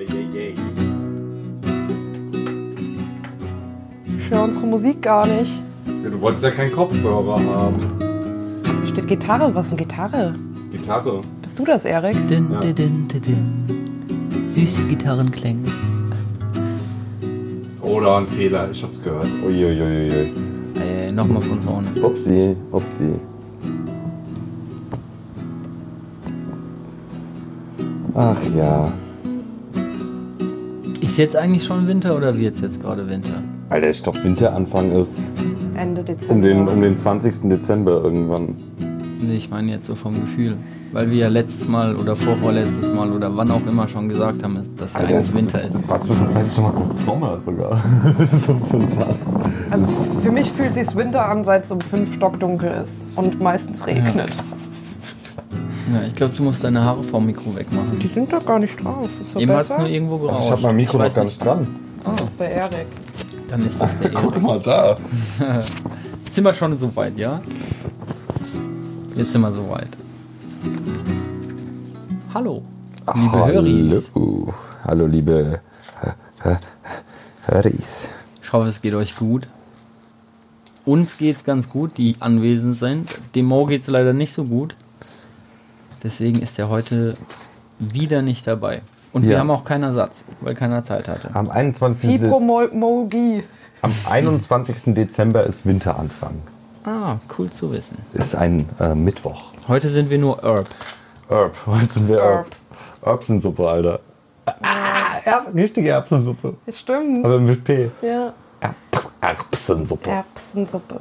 Yeah, yeah, yeah. Ich höre unsere Musik gar nicht. Ja, du wolltest ja keinen Kopfhörer haben. Da steht Gitarre. Was ist eine Gitarre? Gitarre. Bist du das, Erik? Din, Ja. din, din, din, din. Süße Gitarrenklänge. War ein Fehler. Ich hab's gehört. Uiuiuiui. Äh, nochmal von vorne. Upsi, upsi. Ach ja. Ist jetzt eigentlich schon Winter oder wird es jetzt gerade Winter? Alter, ich glaube, Winteranfang ist Ende Dezember. um den, um den 20. Dezember irgendwann. Nee, ich meine jetzt so vom Gefühl. Weil wir ja letztes Mal oder vorvorletztes Mal oder wann auch immer schon gesagt haben, dass ja Alter, eigentlich Winter ist. das war zwischenzeitlich schon mal kurz Sommer sogar. so Tag. Also für mich fühlt sich Winter an, seit es um fünf stockdunkel ist und meistens regnet. Ja, ich glaube, du musst deine Haare vom Mikro Die wegmachen. sind doch gar nicht drauf. Ist so Eben hat es nur irgendwo gerauscht. Ich habe mein Mikro noch gar nicht dran. Das ist der Erik. Dann ist das der Guck Erik. mal da. Sind wir schon so weit, ja? Jetzt sind wir so weit. Hallo, liebe Höris. Hallo. Hallo, liebe Höris. Ich hoffe, es geht euch gut. Uns geht's ganz gut, die anwesend sind. Dem Mo geht's leider nicht so gut. Deswegen ist er heute wieder nicht dabei. Und wir Ja. haben auch keinen Ersatz, weil keiner Zeit hatte. Am 21. De Fibromyalgie. am 21. Dezember ist Winteranfang. Ah, cool zu wissen. Ist ein äh, Mittwoch. Heute sind wir nur Herb. Herb. Heute sind wir Herb. Erbsensuppe, Alter. Ah, Erb richtige Erbsensuppe. Stimmt. Aber mit P. Ja. Erb Erbsensuppe. Erbsensuppe.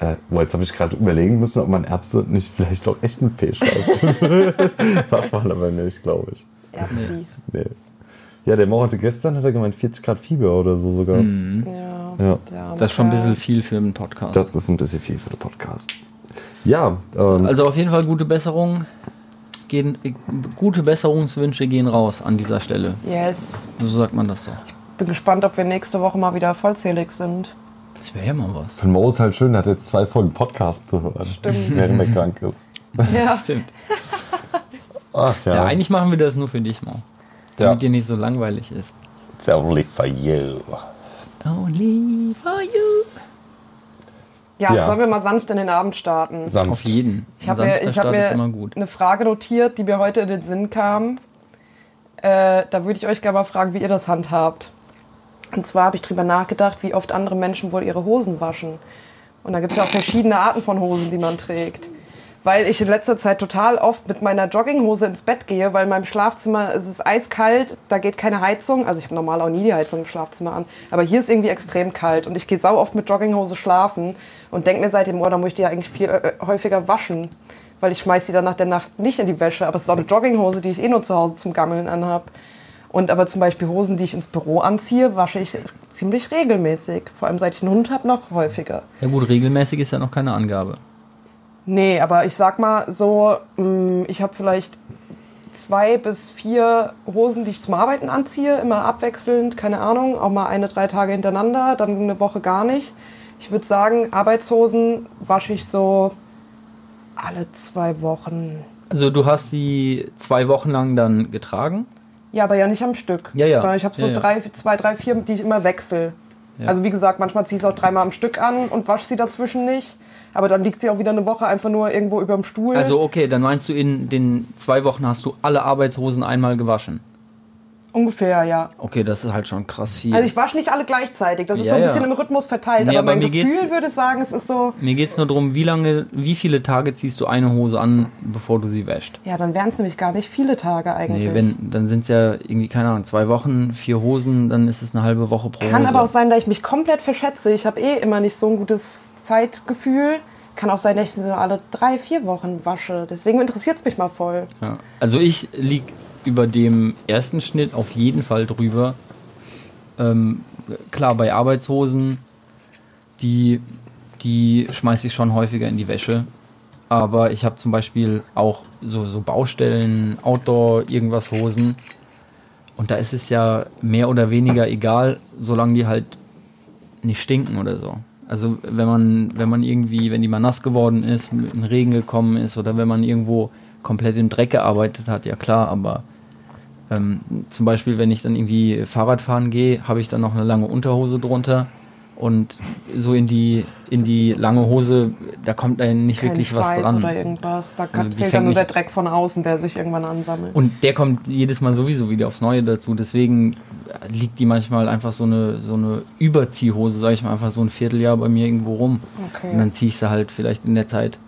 Äh, boah, jetzt habe ich gerade überlegen müssen, ob man Erbse nicht vielleicht doch echt mit P schreibt. Sagt man aber nicht, glaube ich. Erbsi. Nee. Ja, der Mo hatte gestern, hat er gemeint, 40 Grad Fieber oder so sogar. Ja. Ja. arme Das ist schon ein bisschen viel für einen Podcast. Das ist ein bisschen viel für den Podcast. Ja, ähm, Also auf jeden Fall gute Besserung. Gehen, gute Besserungswünsche gehen raus an dieser Stelle. Yes. So sagt man das doch. Bin gespannt, ob wir nächste Woche mal wieder vollzählig sind. Das wäre ja mal was. für den Mo ist halt schön, er hat jetzt zwei Folgen Podcast zu hören, Stimmt. während er krank ist. Ja. Stimmt. Ach ja, Ja, eigentlich machen wir das nur für dich, Mo. Damit Ja. dir nicht so langweilig ist. it's only for you. Only for you. ja. Ja. sollen wir mal sanft in den Abend starten? Sanft. Auf jeden. Ich habe mir, ich hab mir gut. eine Frage notiert, die mir heute in den Sinn kam. Äh, da würde ich euch gerne mal fragen, wie ihr das handhabt. Und zwar habe ich drüber nachgedacht, wie oft andere Menschen wohl ihre Hosen waschen. Und da gibt es ja auch verschiedene Arten von Hosen, die man trägt. Weil ich in letzter Zeit total oft mit meiner Jogginghose ins Bett gehe, weil in meinem Schlafzimmer es ist eiskalt, da geht keine Heizung. Also ich habe normal auch nie die Heizung im Schlafzimmer an. Aber hier ist irgendwie extrem kalt und ich gehe sau oft mit Jogginghose schlafen und denke mir seitdem, oh, da muss ich die ja eigentlich viel äh, häufiger waschen. Weil ich schmeiß die dann nach der Nacht nicht in die Wäsche. Aber es ist auch eine Jogginghose, die ich eh nur zu Hause zum Gammeln anhab. Und aber zum Beispiel Hosen, die ich ins Büro anziehe, wasche ich ziemlich regelmäßig. Vor allem seit ich einen Hund habe, noch häufiger. Ja gut, regelmäßig ist ja noch keine Angabe. Nee, aber ich sag mal so, mh, ich habe vielleicht zwei bis vier Hosen, die ich zum Arbeiten anziehe, immer abwechselnd, keine Ahnung, auch mal eine, drei Tage hintereinander, dann eine Woche gar nicht. Ich würde sagen, Arbeitshosen wasche ich so alle zwei Wochen. Also du hast sie zwei Wochen lang dann getragen. Ja, aber ja nicht am Stück. Ja, ja. Sondern ich habe so Ja, ja. drei, zwei, drei, vier, die ich immer wechsle. Ja. Also wie gesagt, manchmal ziehe ich es auch dreimal am Stück an und wasche sie dazwischen nicht. Aber dann liegt sie auch wieder eine Woche einfach nur irgendwo über dem Stuhl. Also okay, dann meinst du, in den zwei Wochen hast du alle Arbeitshosen einmal gewaschen. Ungefähr, ja. Okay, das ist halt schon krass viel. Also ich wasche nicht alle gleichzeitig. Das ist Ja, so ein ja. bisschen im Rhythmus verteilt. Nee, aber aber mein Gefühl würde sagen, es ist so. Mir geht es nur darum, wie lange, wie viele Tage ziehst du eine Hose an, bevor du sie wäscht? Ja, dann wären es nämlich gar nicht viele Tage eigentlich. Nee, wenn, dann sind es ja irgendwie, keine Ahnung, zwei Wochen, vier Hosen, dann ist es eine halbe Woche pro Kann Hose. aber auch sein, dass ich mich komplett verschätze. Ich habe eh immer nicht so ein gutes Zeitgefühl. Kann auch sein, dass ich sie so alle drei, vier Wochen wasche. Deswegen interessiert es mich mal voll. Ja. Also ich lieg über dem ersten Schnitt auf jeden Fall drüber. Ähm, klar, bei Arbeitshosen, die, die schmeiße ich schon häufiger in die Wäsche. Aber ich habe zum Beispiel auch so, so Baustellen, Outdoor, irgendwas Hosen. Und da ist es ja mehr oder weniger egal, solange die halt nicht stinken oder so. Also wenn man, wenn man irgendwie, wenn die mal nass geworden ist, mit den Regen gekommen ist oder wenn man irgendwo komplett im Dreck gearbeitet hat, ja klar, aber Ähm, zum Beispiel, wenn ich dann irgendwie Fahrrad fahren gehe, habe ich dann noch eine lange Unterhose drunter. Und so in die, in die lange Hose, da kommt dann nicht Kein wirklich was Schweiß dran. oder irgendwas. Da Also zählt dann nur der Dreck von außen, der sich irgendwann ansammelt. Und der kommt jedes Mal sowieso wieder aufs Neue dazu. Deswegen liegt die manchmal einfach so eine, so eine Überziehhose, sage ich mal, einfach so ein Vierteljahr bei mir irgendwo rum. Okay. Und dann ziehe ich sie halt vielleicht in der Zeit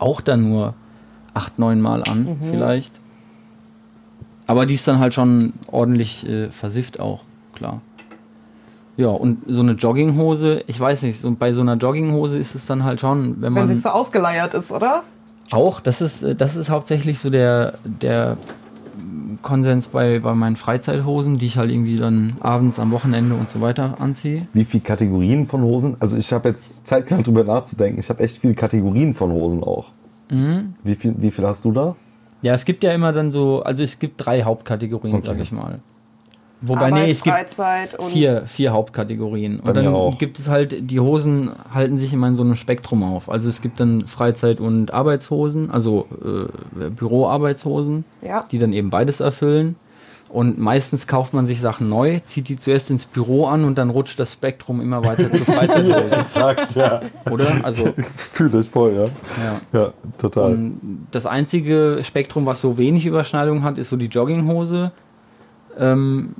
auch dann nur acht, neun Mal an, Mhm. vielleicht. Aber die ist dann halt schon ordentlich äh, versifft auch, klar. Ja, und so eine Jogginghose, ich weiß nicht, so, bei so einer Jogginghose ist es dann halt schon, wenn Wenn man sie zu ausgeleiert ist, oder? auch, das ist, äh, das ist hauptsächlich so der, der Konsens bei, bei meinen Freizeithosen, die ich halt irgendwie dann abends am Wochenende und so weiter anziehe. Wie viele Kategorien von Hosen? Also ich habe jetzt Zeit gehabt, drüber nachzudenken. Ich habe echt viele Kategorien von Hosen auch. Mhm. Wie viel, wie viel hast du da? Ja, es gibt ja immer dann so, also es gibt drei Hauptkategorien, Okay. sag ich mal. Wobei, Arbeit, nee, es gibt Freizeit und vier, vier Hauptkategorien. Und dann auch. gibt es halt, die Hosen halten sich immer in so einem Spektrum auf. Also es gibt dann Freizeit- und Arbeitshosen, also äh, Büroarbeitshosen, ja. die dann eben beides erfüllen. Und meistens kauft man sich Sachen neu, zieht die zuerst ins Büro an und dann rutscht das Spektrum immer weiter zur Freizeithose, Exakt, ja. oder? Also, Fühle ich voll, ja. ja. Ja, total. Und das einzige Spektrum, was so wenig Überschneidung hat, ist so die Jogginghose. Ähm,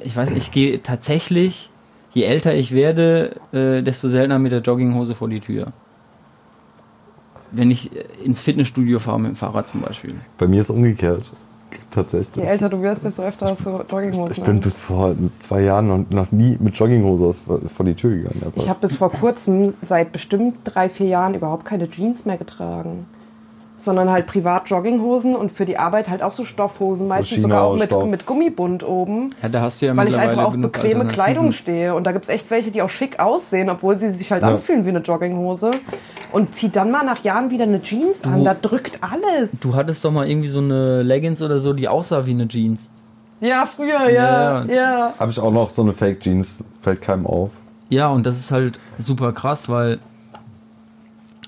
ich weiß nicht, ich gehe tatsächlich, je älter ich werde, äh, desto seltener mit der Jogginghose vor die Tür. Wenn ich ins Fitnessstudio fahre mit dem Fahrrad zum Beispiel. Bei mir ist es umgekehrt. Je Tatsächlich. älter du wirst, desto öfter hast du Jogginghosen. Ich bin an. bis vor zwei Jahren noch, noch nie mit Jogginghose aus, vor die Tür gegangen. einfach. Ich habe bis vor kurzem, seit bestimmt drei, vier Jahren, überhaupt keine Jeans mehr getragen. Sondern halt privat Jogginghosen und für die Arbeit halt auch so Stoffhosen, So meistens sogar auch mit, mit Gummibund oben. Ja, da hast du ja Weil ich einfach auf bequeme. Kleidung stehe. Und da gibt es echt welche, die auch schick aussehen, obwohl sie sich halt Ja. anfühlen wie eine Jogginghose. Und zieh dann mal nach Jahren wieder eine Jeans an. Da drückt alles. Du hattest doch mal irgendwie so eine Leggings oder so, die aussah wie eine Jeans. Ja, früher, ja, Ja. ja. Habe ich auch noch so eine Fake Jeans, fällt keinem auf. Ja, und das ist halt super krass, weil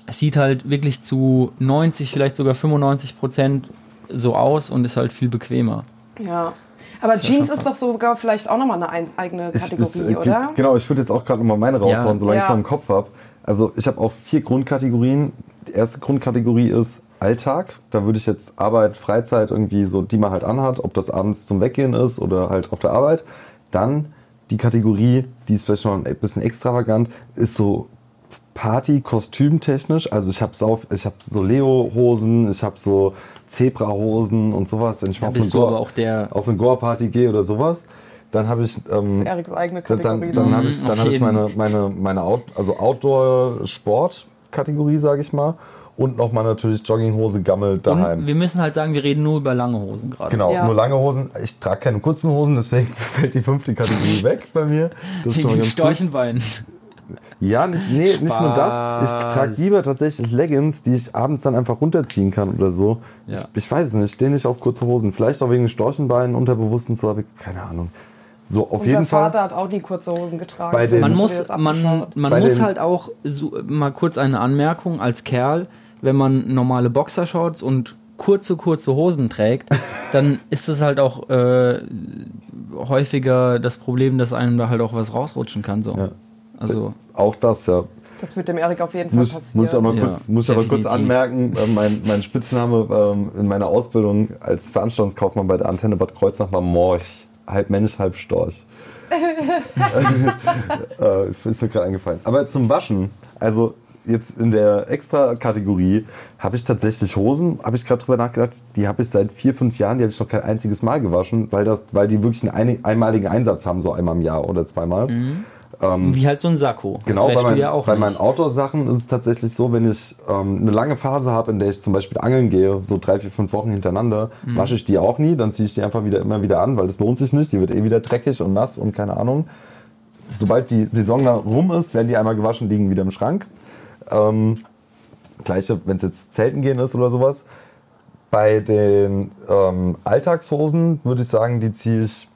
es sieht halt wirklich zu 90, vielleicht sogar 95 Prozent so aus und ist halt viel bequemer. Ja. Aber ja Jeans schon ist doch sogar vielleicht auch nochmal eine ein, eigene Ich- Kategorie, ich- oder? Genau, ich würde jetzt auch gerade nochmal meine raushauen, Ja. solange ich Ja. es noch im Kopf habe. Also ich habe auch vier Grundkategorien. Die erste Grundkategorie ist Alltag. Da würde ich jetzt Arbeit, Freizeit irgendwie so, die man halt anhat, ob das abends zum Weggehen ist oder halt auf der Arbeit. Dann die Kategorie, die ist vielleicht noch ein bisschen extravagant, ist so Party, kostümtechnisch. Also ich habe ich hab so Leo-Hosen, ich habe so Zebra-Hosen und sowas, wenn ich mal auf eine du Goa- aber auch der. auf eine Goa-Party gehe oder sowas. Dann habe ich ähm, Das ist Eriks eigene dann, Kategorie. dann, dann ne? habe ich, dann auf hab ich meine, meine, meine Out, also Outdoor-Sport-Kategorie, sage ich mal. Und nochmal natürlich Jogginghose, Gammel daheim. Und wir müssen halt sagen, wir reden nur über lange Hosen gerade. Genau, Ja. nur lange Hosen. Ich trage keine kurzen Hosen, deswegen fällt die fünfte Kategorie weg bei mir. Das ist schon ganz gut. Ja, nicht, nee, nicht nur das. Ich trage lieber tatsächlich Leggings, die ich abends dann einfach runterziehen kann oder so. Ja. Ich, ich weiß es nicht, ich stehe nicht auf kurze Hosen. Vielleicht auch wegen den Storchenbeinen, Unterbewussten, so habe ich keine Ahnung. So, auf Unser jeden Fall. Vater hat auch die kurze Hosen getragen. Bei den- Man muss, man, man Bei muss den- halt auch so, mal kurz eine Anmerkung als Kerl, wenn man normale Boxershorts und kurze, kurze Hosen trägt, dann ist es halt auch äh, häufiger das Problem, dass einem da halt auch was rausrutschen kann. So. Ja. Also, Auch das, ja. Das wird dem Erik auf jeden Fall Muss, passieren. muss ich auch noch Ja, kurz, muss ich aber kurz anmerken, äh, mein, mein Spitzname ähm, in meiner Ausbildung als Veranstaltungskaufmann bei der Antenne Bad Kreuznach war Morch. Halb Mensch, halb Storch. äh, ist ist mir gerade eingefallen. Aber zum Waschen, also jetzt in der Extra-Kategorie habe ich tatsächlich Hosen, habe ich gerade drüber nachgedacht, die habe ich seit vier, fünf Jahren, die habe ich noch kein einziges Mal gewaschen, weil, das, weil die wirklich einen ein, einmaligen Einsatz haben, so einmal im Jahr oder zweimal. Wie halt so ein Sakko. Genau, bei, mein, ja bei meinen Outdoor-Sachen ist es tatsächlich so, wenn ich ähm, eine lange Phase habe, in der ich zum Beispiel angeln gehe, so drei, vier, fünf Wochen hintereinander, Mhm. wasche ich die auch nie, dann ziehe ich die einfach wieder immer wieder an, weil das lohnt sich nicht, die wird eh wieder dreckig und nass und keine Ahnung. Sobald die Saison da rum ist, werden die einmal gewaschen, liegen wieder im Schrank. Ähm, Gleiche, wenn es jetzt Zelten gehen ist oder sowas. Bei den ähm, Alltagshosen würde ich sagen, die ziehe ich,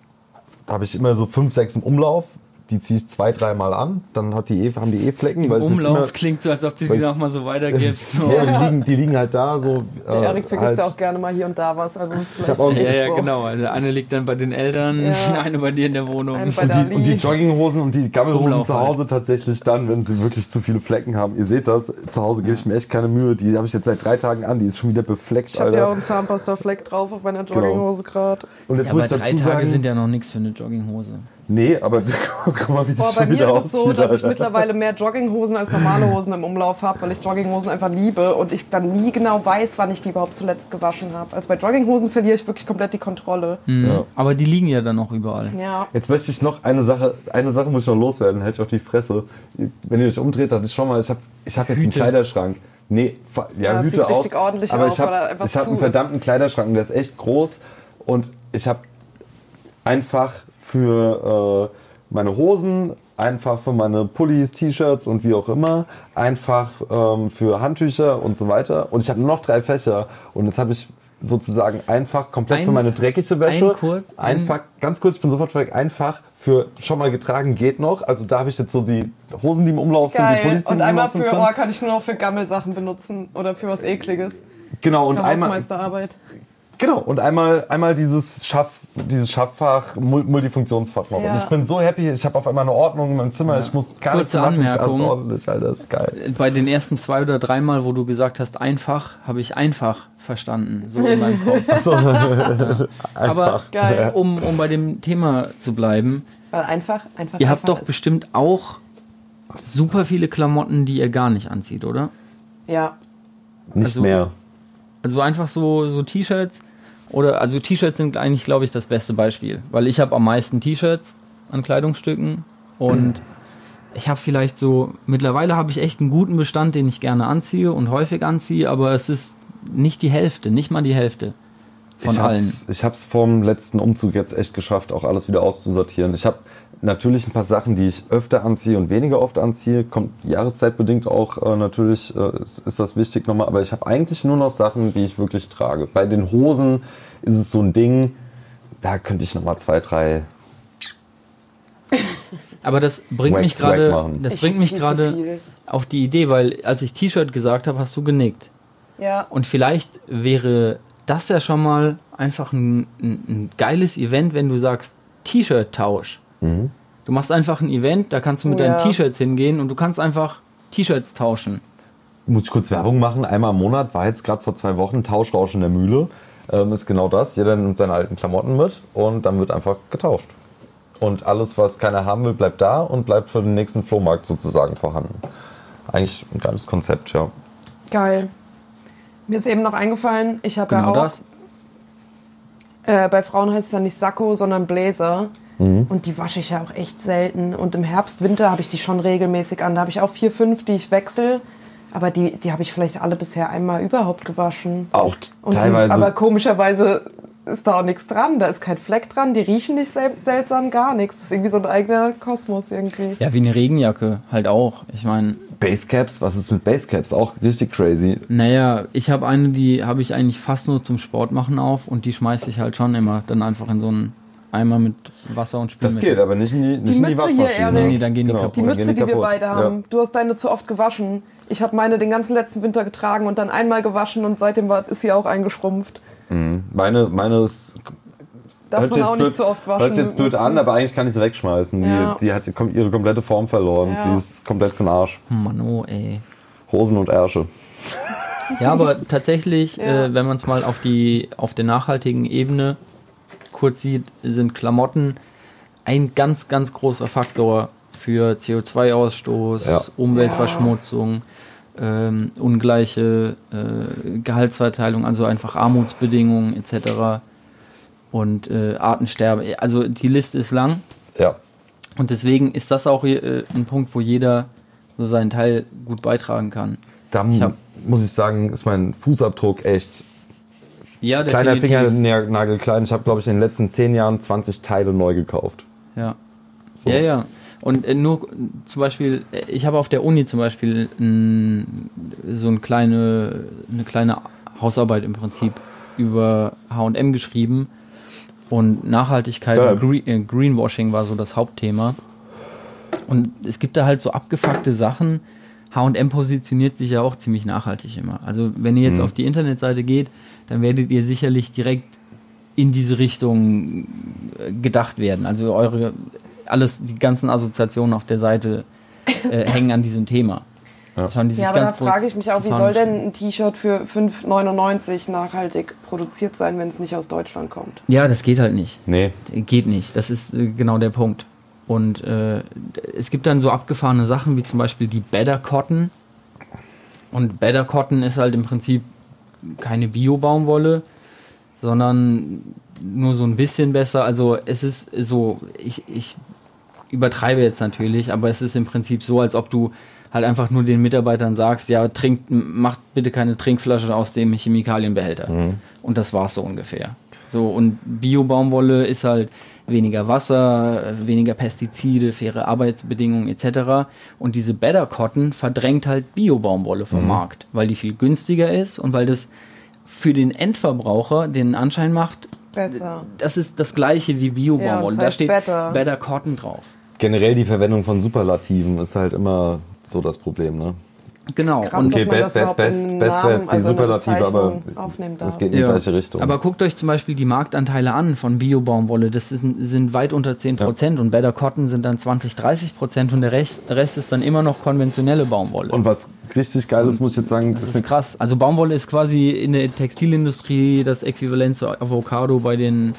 habe ich immer so fünf, sechs im Umlauf. Die ziehe ich zwei, dreimal an, dann hat die eh, haben die eh Flecken. Im ich Umlauf immer- klingt so, als ob du die ich- noch so weitergibst. So. Ja, die, liegen, die liegen halt da so. Der äh, Erik vergisst halt, ja auch gerne mal hier und da was. Also hab auch- Ja, ja, so. genau. Also eine liegt dann bei den Eltern, Ja. eine bei dir in der Wohnung. Und die, und die. Jogginghosen und die Gammelhosen Umlauf zu halt. Hause tatsächlich dann, wenn sie wirklich zu viele Flecken haben. Ihr seht das, zu Hause gebe ich mir echt keine Mühe. Die habe ich jetzt seit drei Tagen an, die ist schon wieder befleckt, Ich habe ja auch einen Zahnpasta-Fleck drauf auf meiner Jogginghose gerade. Und jetzt Ja, muss aber ich drei dazu Tage sagen, sind ja noch nichts für eine Jogginghose. Nee, aber guck mal, wie die Boah, bei schon mir wieder ist es so, dass ich mittlerweile mehr Jogginghosen als normale Hosen im Umlauf habe, weil ich Jogginghosen einfach liebe und ich dann nie genau weiß, wann ich die überhaupt zuletzt gewaschen habe. Also bei Jogginghosen verliere ich wirklich komplett die Kontrolle. Mhm. Ja. Aber die liegen ja dann noch überall. Ja. Jetzt möchte ich noch eine Sache, eine Sache muss ich noch loswerden, hätte ich auf die Fresse. Wenn ihr euch umdreht, dachte ich schon mal, ich habe ich hab jetzt einen Hüte. Kleiderschrank. Nee, ja, Ja, Hüte sieht auch. richtig ordentlich aber aus, ich habe hab einen verdammten Kleiderschrank, und der ist echt groß. Und ich habe einfach für äh, meine Hosen, einfach für meine Pullis, T-Shirts und wie auch immer, einfach ähm, für Handtücher und so weiter. Und ich habe nur noch drei Fächer. Und jetzt habe ich sozusagen einfach komplett Ein- für meine dreckige Wäsche, ein Kur- ein- einfach, ganz kurz, ich bin sofort weg, einfach für schon mal getragen geht noch. Also da habe ich jetzt so die Hosen, die im Umlauf sind, die Geil. Pullis, die Und im einmal Umlauf sind für, oh, kann ich nur noch für Gammelsachen benutzen oder für was Ekliges. Genau, und Für einmal, Hausmeisterarbeit. Genau, und einmal, einmal dieses, Schaff, dieses Schafffach, Mul- Multifunktionsfach noch. Ja. Und ich bin so happy, ich habe auf einmal eine Ordnung in meinem Zimmer, ich muss gar nichts Kurze machen, ist alles Anmerkung. ordentlich, Alter, ist geil. Bei den ersten zwei oder dreimal, wo du gesagt hast, einfach, habe ich einfach verstanden. So in meinem Kopf. So, Aber einfach. Geil. um, um bei dem Thema zu bleiben, Weil einfach, einfach. ihr habt einfach doch ist. bestimmt auch super viele Klamotten, die ihr gar nicht anzieht, oder? Ja. Nicht also- mehr. Also einfach so, so T-Shirts oder also T-Shirts sind eigentlich, glaube ich, das beste Beispiel, weil ich habe am meisten T-Shirts an Kleidungsstücken und ich habe vielleicht so mittlerweile habe ich echt einen guten Bestand, den ich gerne anziehe und häufig anziehe, aber es ist nicht die Hälfte, nicht mal die Hälfte von ich allen. hab's, ich hab's vom letzten Umzug jetzt echt geschafft, auch alles wieder auszusortieren. Ich habe natürlich ein paar Sachen, die ich öfter anziehe und weniger oft anziehe. Kommt jahreszeitbedingt auch äh, natürlich, äh, ist, ist das wichtig nochmal. Aber ich habe eigentlich nur noch Sachen, die ich wirklich trage. Bei den Hosen ist es so ein Ding, da könnte ich nochmal zwei, drei. Aber das bringt Wack- mich gerade, das Ich bringt mich gerade auf die Idee, weil als ich T-Shirt gesagt habe, hast du genickt. Ja. Und vielleicht wäre das ja schon mal einfach ein, ein, ein geiles Event, wenn du sagst T-Shirt-Tausch. Du machst einfach ein Event, da kannst du mit Oh deinen ja. T-Shirts hingehen und du kannst einfach T-Shirts tauschen. Muss ich kurz Werbung machen? Einmal im Monat war jetzt gerade vor zwei Wochen Tauschrausch in der Mühle. Ähm, ist genau das. Jeder nimmt seine alten Klamotten mit und dann wird einfach getauscht. Und alles, was keiner haben will, bleibt da und bleibt für den nächsten Flohmarkt sozusagen vorhanden. Eigentlich ein geiles Konzept, ja. Geil. Mir ist eben noch eingefallen, ich habe ja Genau auch. das. Äh, bei Frauen heißt es ja nicht Sakko, sondern Bläser. Mhm. Und die wasche ich ja auch echt selten. Und im Herbst, Winter habe ich die schon regelmäßig an. Da habe ich auch vier, fünf, die ich wechsle. Aber die, die habe ich vielleicht alle bisher einmal überhaupt gewaschen. Auch Und die, teilweise. aber komischerweise ist da auch nichts dran. Da ist kein Fleck dran. Die riechen nicht sel seltsam, gar nichts. Das ist irgendwie so ein eigener Kosmos irgendwie. Ja, wie eine Regenjacke halt auch. Ich meine, Basecaps, was ist mit Basecaps? Auch richtig crazy. naja, ich habe eine, die habe ich eigentlich fast nur zum Sport machen auf und die schmeiße ich halt schon immer dann einfach in so einen Eimer mit Wasser und Das Spülmittel. geht, aber nicht in die, nicht in die Mütze hier, Waschmaschine. Erik. Nee, dann gehen die kaputt. Die Mütze, gehen die wir beide haben. Du hast deine zu oft gewaschen. Ich habe meine den ganzen letzten Winter getragen und dann einmal gewaschen und seitdem war, ist sie auch eingeschrumpft. Ja. Meine, meine ist Darf Hört man auch jetzt nicht blöd- zu oft waschen. Hört sich jetzt blöd an, aber eigentlich kann ich sie wegschmeißen. Ja. Die, die hat ihre komplette Form verloren. Ja. Die ist komplett für den Arsch. Mann, oh, ey. Hosen und Ärsche. Ja, aber tatsächlich, Ja. äh, wenn man es mal auf die auf der nachhaltigen Ebene kurz sieht, sind Klamotten ein ganz, ganz großer Faktor für CO2-Ausstoß, Ja. Umweltverschmutzung, ähm, ungleiche äh, Gehaltsverteilung, also einfach Armutsbedingungen etc. Und äh, Artensterben. Also die Liste ist lang. Ja. Und deswegen ist das auch äh, ein Punkt, wo jeder so seinen Teil gut beitragen kann. Da Ich hab- muss ich sagen, ist mein Fußabdruck echt Ja, kleiner. Fingernagel klein. Ich habe, glaube ich, in den letzten zehn Jahren 20 Teile neu gekauft. Ja. So. Ja, ja. Und äh, nur zum Beispiel, äh, ich habe auf der Uni zum Beispiel so eine kleine, eine kleine Hausarbeit im Prinzip über HM geschrieben. Und Nachhaltigkeit Ja. und Green, äh, Greenwashing war so das Hauptthema. Und es gibt da halt so abgefuckte Sachen. HM positioniert sich ja auch ziemlich nachhaltig immer. Also, wenn ihr jetzt Mhm. auf die Internetseite geht, dann werdet ihr sicherlich direkt in diese Richtung äh, gedacht werden. Also, eure, alles, die ganzen Assoziationen auf der Seite äh, hängen an diesem Thema. Ja. Das haben die sich Ja, aber da frage ich mich auch, wie soll denn ein T-Shirt für 5,99 nachhaltig produziert sein, wenn es nicht aus Deutschland kommt? Ja, das geht halt nicht. Nee. Geht nicht. Das ist äh, genau der Punkt. Und äh, es gibt dann so abgefahrene Sachen wie zum Beispiel die Better Cotton. Und Better Cotton ist halt im Prinzip keine Bio-Baumwolle, sondern nur so ein bisschen besser. Also es ist so, ich, ich übertreibe jetzt natürlich, aber es ist im Prinzip so, als ob du halt einfach nur den Mitarbeitern sagst, ja, trinkt, macht bitte keine Trinkflasche aus dem Chemikalienbehälter. Und das war's so ungefähr. So, und Bio-Baumwolle ist halt weniger Wasser, weniger Pestizide, faire Arbeitsbedingungen etc. Und diese Better Cotton verdrängt halt Bio-Baumwolle vom Markt, weil die viel günstiger ist und weil das für den Endverbraucher den Anschein macht, Besser. das ist das gleiche wie Bio-Baumwolle. Ja, das da heißt steht better. better Cotton drauf. Generell die Verwendung von Superlativen ist halt immer so das Problem, ne? Genau. Krass, Okay, dass man best- das überhaupt best- wäre jetzt die also Superlative, aber. Das geht in die Ja. gleiche Richtung. Aber guckt euch zum Beispiel die Marktanteile an von Bio-Baumwolle. Das ist, sind weit unter 10% und Better Cotton sind dann 20, 30% und der Rest, Rest ist dann immer noch konventionelle Baumwolle. Und was richtig geil ist, muss ich jetzt sagen, das ist ist krass. Also Baumwolle ist quasi in der Textilindustrie das Äquivalent zu Avocado bei den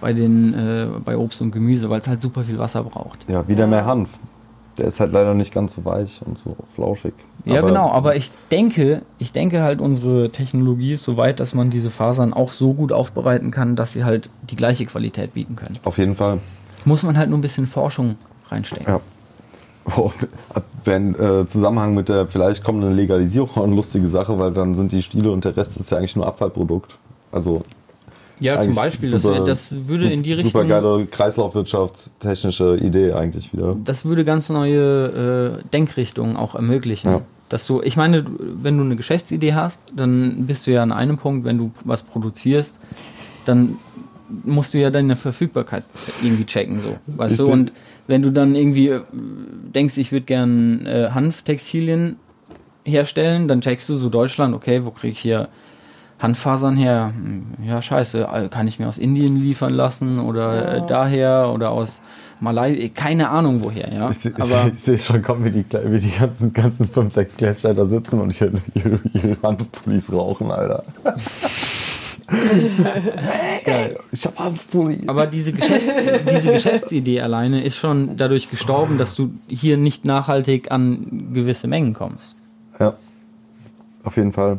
bei den äh, bei Obst und Gemüse, weil es halt super viel Wasser braucht. ja wieder mehr Hanf. Der ist halt leider nicht ganz so weich und so flauschig. Ja, genau, aber ich denke, ich denke halt, unsere Technologie ist so weit, dass man diese Fasern auch so gut aufbereiten kann, dass sie halt die gleiche Qualität bieten können. Auf jeden Fall. Muss man halt nur ein bisschen Forschung reinstecken. Ja. Oh, wenn äh, Zusammenhang mit der vielleicht kommenden Legalisierung auch eine lustige Sache, weil dann sind die Stiele und der Rest ist ja eigentlich nur Abfallprodukt. Also Ja, zum Beispiel, das, super- das würde in die Super Richtung, geile kreislaufwirtschaftstechnische Idee eigentlich wieder. das würde ganz neue äh, Denkrichtungen auch ermöglichen. Ja. Dass du, ich meine, wenn du eine Geschäftsidee hast, dann bist du ja an einem Punkt, wenn du was produzierst, dann musst du ja deine Verfügbarkeit irgendwie checken, so, weißt Ich du? Und wenn du dann irgendwie äh, denkst, ich würde gern äh, Hanftextilien herstellen, dann checkst du so Deutschland, okay, wo kriege ich hier Handfasern her? Ja, scheiße, kann ich mir aus Indien liefern lassen oder Ja. äh, daher oder aus Malaysia, keine Ahnung woher, ja. Ich, ich, Aber ich sehe schon kommen, wie die, wie die ganzen, ganzen fünf, sechs Klässler da sitzen und ihre, ihre, ihre Hanfpullis rauchen, Alter. geil. Ich hab Hanfpulli. Aber diese, Geschäft, diese Geschäftsidee alleine ist schon dadurch gestorben, dass du hier nicht nachhaltig an gewisse Mengen kommst. Ja, auf jeden Fall.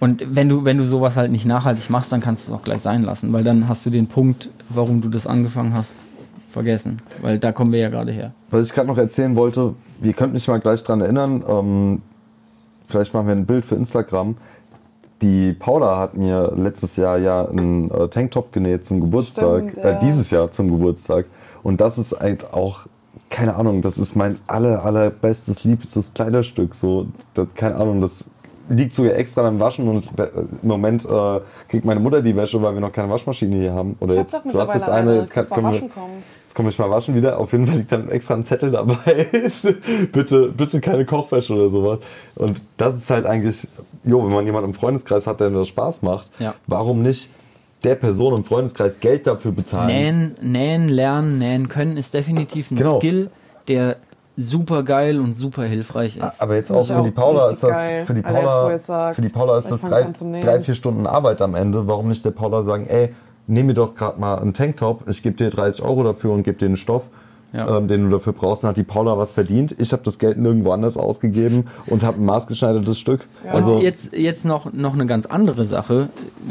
Und wenn du, wenn du sowas halt nicht nachhaltig machst, dann kannst du es auch gleich sein lassen, weil dann hast du den Punkt, warum du das angefangen hast, vergessen. Weil da kommen wir ja gerade her. Was ich gerade noch erzählen wollte, ihr könnt mich mal gleich dran erinnern, ähm, vielleicht machen wir ein Bild für Instagram. Die Paula hat mir letztes Jahr ja einen äh, Tanktop genäht zum Geburtstag, Stimmt, ja. äh, dieses Jahr zum Geburtstag. Und das ist halt auch, keine Ahnung, das ist mein aller, allerbestes, liebstes Kleiderstück. So, das, keine Ahnung, das liegt sogar extra beim Waschen und im Moment äh, kriegt meine Mutter die Wäsche, weil wir noch keine Waschmaschine hier haben. Oder Ich jetzt, hab du hast jetzt eine, jetzt kann, können wir, waschen kommen. Jetzt komme ich mal waschen wieder. Auf jeden Fall liegt dann extra ein Zettel dabei. bitte, bitte keine Kochwäsche oder sowas. Und das ist halt eigentlich, jo, wenn man jemanden im Freundeskreis hat, der mir das Spaß macht, Ja. warum nicht der Person im Freundeskreis Geld dafür bezahlen? Nähen, nähen, lernen, nähen können ist definitiv ein Genau. Skill, der super geil und super hilfreich ist. Aber jetzt auch für die auch Paula richtig ist das, geil. für die jetzt, Paula, es sagt, für die Paula ist das drei, drei, vier Stunden Arbeit am Ende. Warum nicht der Paula sagen, ey, nimm mir doch gerade mal einen Tanktop, ich gebe dir 30 Euro dafür und gebe dir einen Stoff. Ja. Ähm, den du dafür brauchst, dann hat die Paula was verdient. Ich habe das Geld nirgendwo anders ausgegeben und habe ein maßgeschneidertes Stück. Ja. Also jetzt, jetzt noch, noch eine ganz andere Sache,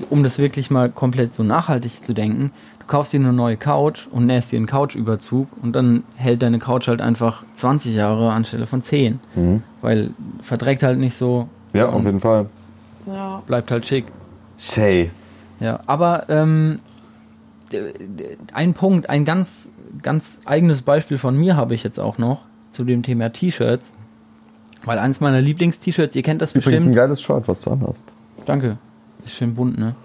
um das wirklich mal komplett so nachhaltig zu denken. Du kaufst dir eine neue Couch und nähst dir einen Couchüberzug und dann hält deine Couch halt einfach 20 Jahre anstelle von 10. Weil verdreckt halt nicht so, Mhm. ja, auf jeden Fall. Ja. bleibt halt schick. Shay. Ja, aber ähm, ein Punkt, ein ganz, ganz eigenes Beispiel von mir habe ich jetzt auch noch zu dem Thema T-Shirts. Weil eins meiner Lieblings-T-Shirts, ihr kennt das Übrigens ein bestimmt. geiles Shirt, was du anhast. Danke. Ist schön bunt, ne?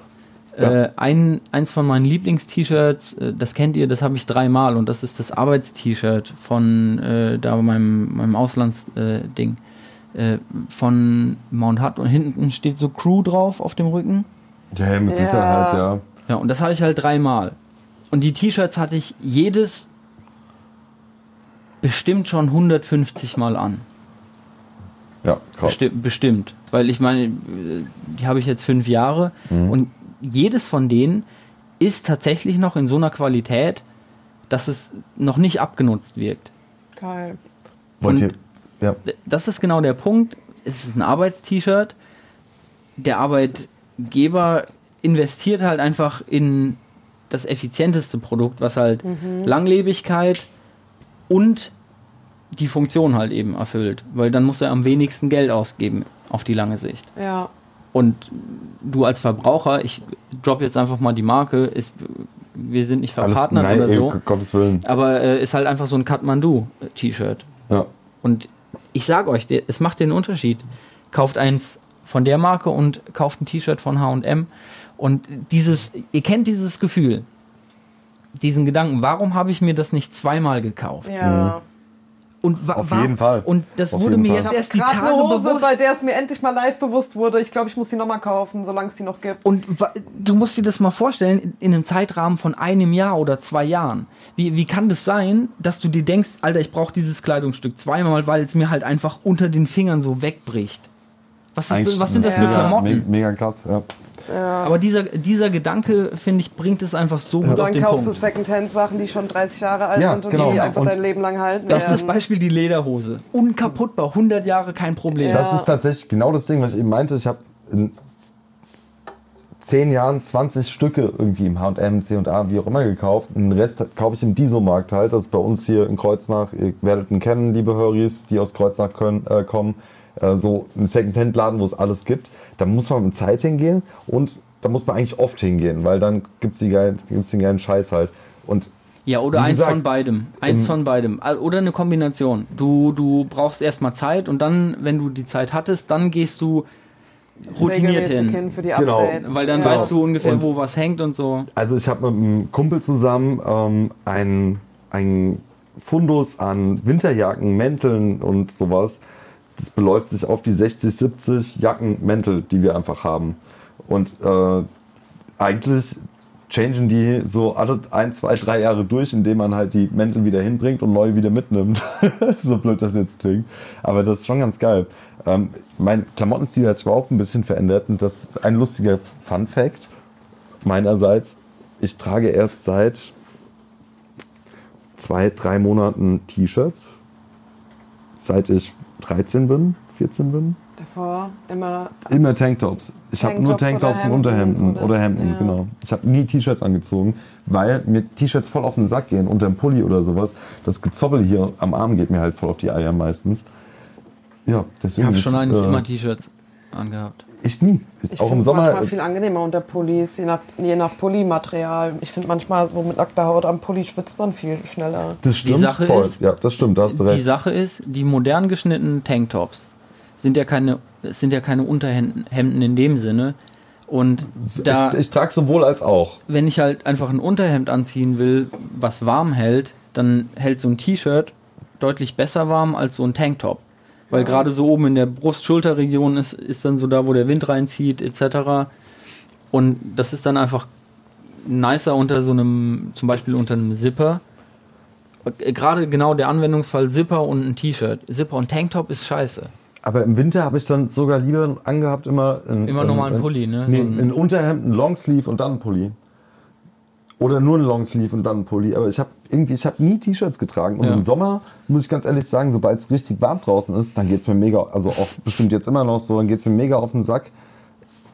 Äh, ein, eins von meinen Lieblings-T-Shirts, äh, das kennt ihr, das habe ich dreimal und das ist das Arbeits-T-Shirt von äh, da meinem, meinem Auslands-Ding äh, von Mount Hutt und hinten steht so Crew drauf auf dem Rücken. Ja, mit Ja. Sicherheit, ja. Ja, und das hatte ich halt dreimal. Und die T-Shirts hatte ich jedes bestimmt schon 150 Mal an. Ja, krass. Besti bestimmt. Weil ich meine, äh, die habe ich jetzt fünf Jahre und jedes von denen ist tatsächlich noch in so einer Qualität, dass es noch nicht abgenutzt wirkt. Geil. Wollt ihr, und- ja. Das ist genau der Punkt. Es ist ein Arbeitst-T-Shirt. Der Arbeitgeber investiert halt einfach in das effizienteste Produkt, was halt Langlebigkeit und die Funktion halt eben erfüllt. Weil dann muss er am wenigsten Geld ausgeben auf die lange Sicht. Ja. Und du als Verbraucher, ich drop jetzt einfach mal die Marke, ist, wir sind nicht Alles, verpartnert nein, oder ey, so, um Gottes Willen. aber äh, ist halt einfach so ein Kathmandu-T-Shirt. Ja. Und ich sage euch, es macht den Unterschied. Kauft eins von der Marke und kauft ein T-Shirt von H&M und dieses, ihr kennt dieses Gefühl, diesen Gedanken, warum habe ich mir das nicht zweimal gekauft? Ja. Und wa- Auf jeden Fall. Und das Auf wurde mir Fall. Jetzt erst die gerade Tage eine Hose, bewusst. bei der es mir endlich mal live bewusst wurde. Ich glaube, ich muss die nochmal kaufen, solange es die noch gibt. Und du musst dir das mal vorstellen, in, in einem Zeitrahmen von einem Jahr oder zwei Jahren. Wie, wie kann das sein, dass du dir denkst, Alter, ich brauche dieses Kleidungsstück zweimal, weil es mir halt einfach unter den Fingern so wegbricht? Was, ist, was sind das ist für mega- Klamotten? me- Mega krass, ja. Aber dieser, dieser Gedanke, finde ich, bringt es einfach so gut auf Dann den kaufst du Punkt. Secondhand-Sachen, die schon 30 Jahre alt Ja, sind und genau. die einfach Und dein Leben lang halten Das ist das werden. Beispiel die Lederhose. Unkaputtbar, 100 Jahre kein Problem. Ja. Das ist tatsächlich genau das Ding, was ich eben meinte. Ich habe in zehn Jahren 20 Stücke irgendwie im H&M, C&A, wie auch immer gekauft. Den Rest kaufe ich im Diso-Markt halt. Das ist bei uns hier in Kreuznach. Ihr werdet ihn kennen, liebe Höris, die aus Kreuznach können, äh, kommen. Äh, so ein Secondhand-Laden, wo es alles gibt. Da muss man mit Zeit hingehen und da muss man eigentlich oft hingehen, weil dann geilen, gibt's den geilen Scheiß halt. Und Ja, oder Wie eins gesagt, von beidem. Eins von beidem. Oder eine Kombination. Du, du brauchst erstmal Zeit und dann, wenn du die Zeit hattest, dann gehst du routiniert hin. hin für die Genau. Weil dann ja. weißt du ungefähr, Und- wo was hängt und so. Also ich habe mit einem Kumpel zusammen ähm, ein, ein Fundus an Winterjacken, Mänteln und sowas. Das beläuft sich auf die 60, 70 Jacken, Mäntel, die wir einfach haben. Und äh, eigentlich changen die so alle ein, zwei, drei Jahre durch, indem man halt die Mäntel wieder hinbringt und neue wieder mitnimmt. so blöd das jetzt klingt. Aber das ist schon ganz geil. Ähm, mein Klamottenstil hat sich auch ein bisschen verändert und das ist ein lustiger Fun Fact meinerseits. Ich trage erst seit zwei, drei Monaten T-Shirts. Seit ich 13 bin, 14 bin. Davor immer Immer Tanktops. Ich habe nur Tanktops und Unterhemden Hemden oder, oder- Hemden, ja. genau. Ich habe nie T-Shirts angezogen, weil mir T-Shirts voll auf den Sack gehen, unter dem Pulli oder sowas. Das Gezoppel hier am Arm geht mir halt voll auf die Eier meistens. Ja, Ich deswegen. habe schon eigentlich äh, immer T-Shirts angehabt. Ich nie. Ich, Ich auch im Sommer. manchmal viel angenehmer unter Pullis, je nach, je nach Pullimaterial. Ich finde manchmal so mit nackter Haut am Pulli schwitzt man viel schneller. Das stimmt Sache voll. ist- ja, das stimmt, da hast du Die recht. Sache ist, die modern geschnittenen Tanktops sind ja keine, sind ja keine Unterhemden Hemden in dem Sinne. Und da, ich ich trage sowohl als auch. wenn ich halt einfach ein Unterhemd anziehen will, was warm hält, dann hält so ein T-Shirt deutlich besser warm als so ein Tanktop. Weil gerade so oben in der Brust-Schulter-Region ist, ist dann so da, wo der Wind reinzieht, etc. Und das ist dann einfach nicer unter so einem, zum Beispiel unter einem Zipper. Äh, Gerade genau der Anwendungsfall Zipper und ein T-Shirt. Zipper und Tanktop ist scheiße. Aber im Winter habe ich dann sogar lieber angehabt immer in, Immer nochmal einen in- Pulli, ne? Nee, So ein- in Unterhemd, ein Longsleeve und dann ein Pulli. Oder nur ein Longsleeve und dann ein Pulli. Aber ich habe irgendwie, ich habe nie T-Shirts getragen. Und Ja. im Sommer, muss ich ganz ehrlich sagen, sobald es richtig warm draußen ist, dann geht's mir mega, also auch bestimmt jetzt immer noch so, dann geht's mir mega auf den Sack,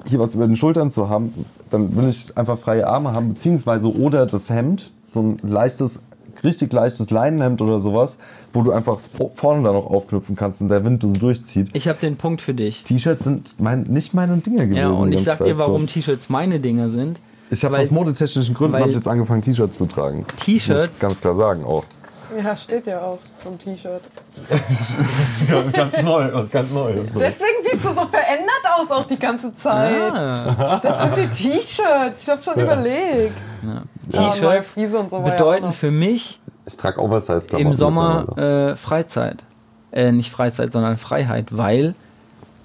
hier was über den Schultern zu haben. Dann will ich einfach freie Arme haben, beziehungsweise oder das Hemd, so ein leichtes, richtig leichtes Leinenhemd oder sowas, wo du einfach vorne dann noch aufknüpfen kannst und der Wind so durchzieht. Ich habe den Punkt für dich. T-Shirts sind mein, nicht meine Dinge gewesen. Ja, und ich sag dir, Zeit so. warum T-Shirts meine Dinger sind. Ich habe aus modetechnischen Gründen ich jetzt angefangen, T-Shirts zu tragen. T-Shirts- ganz klar sagen auch. Ja, steht ja auch so ein T-Shirt. Das ist was ganz neu, was ganz Neues. Deswegen siehst du so verändert aus auch die ganze Zeit. Ah, Das sind die T-Shirts. Ich hab schon überlegt. ja. Ja, neue T-Shirts Friese und so ja bedeuten für mich Ich trage Oversize-Klamotten. im Sommer äh, Freizeit. Äh, nicht Freizeit, sondern Freiheit, weil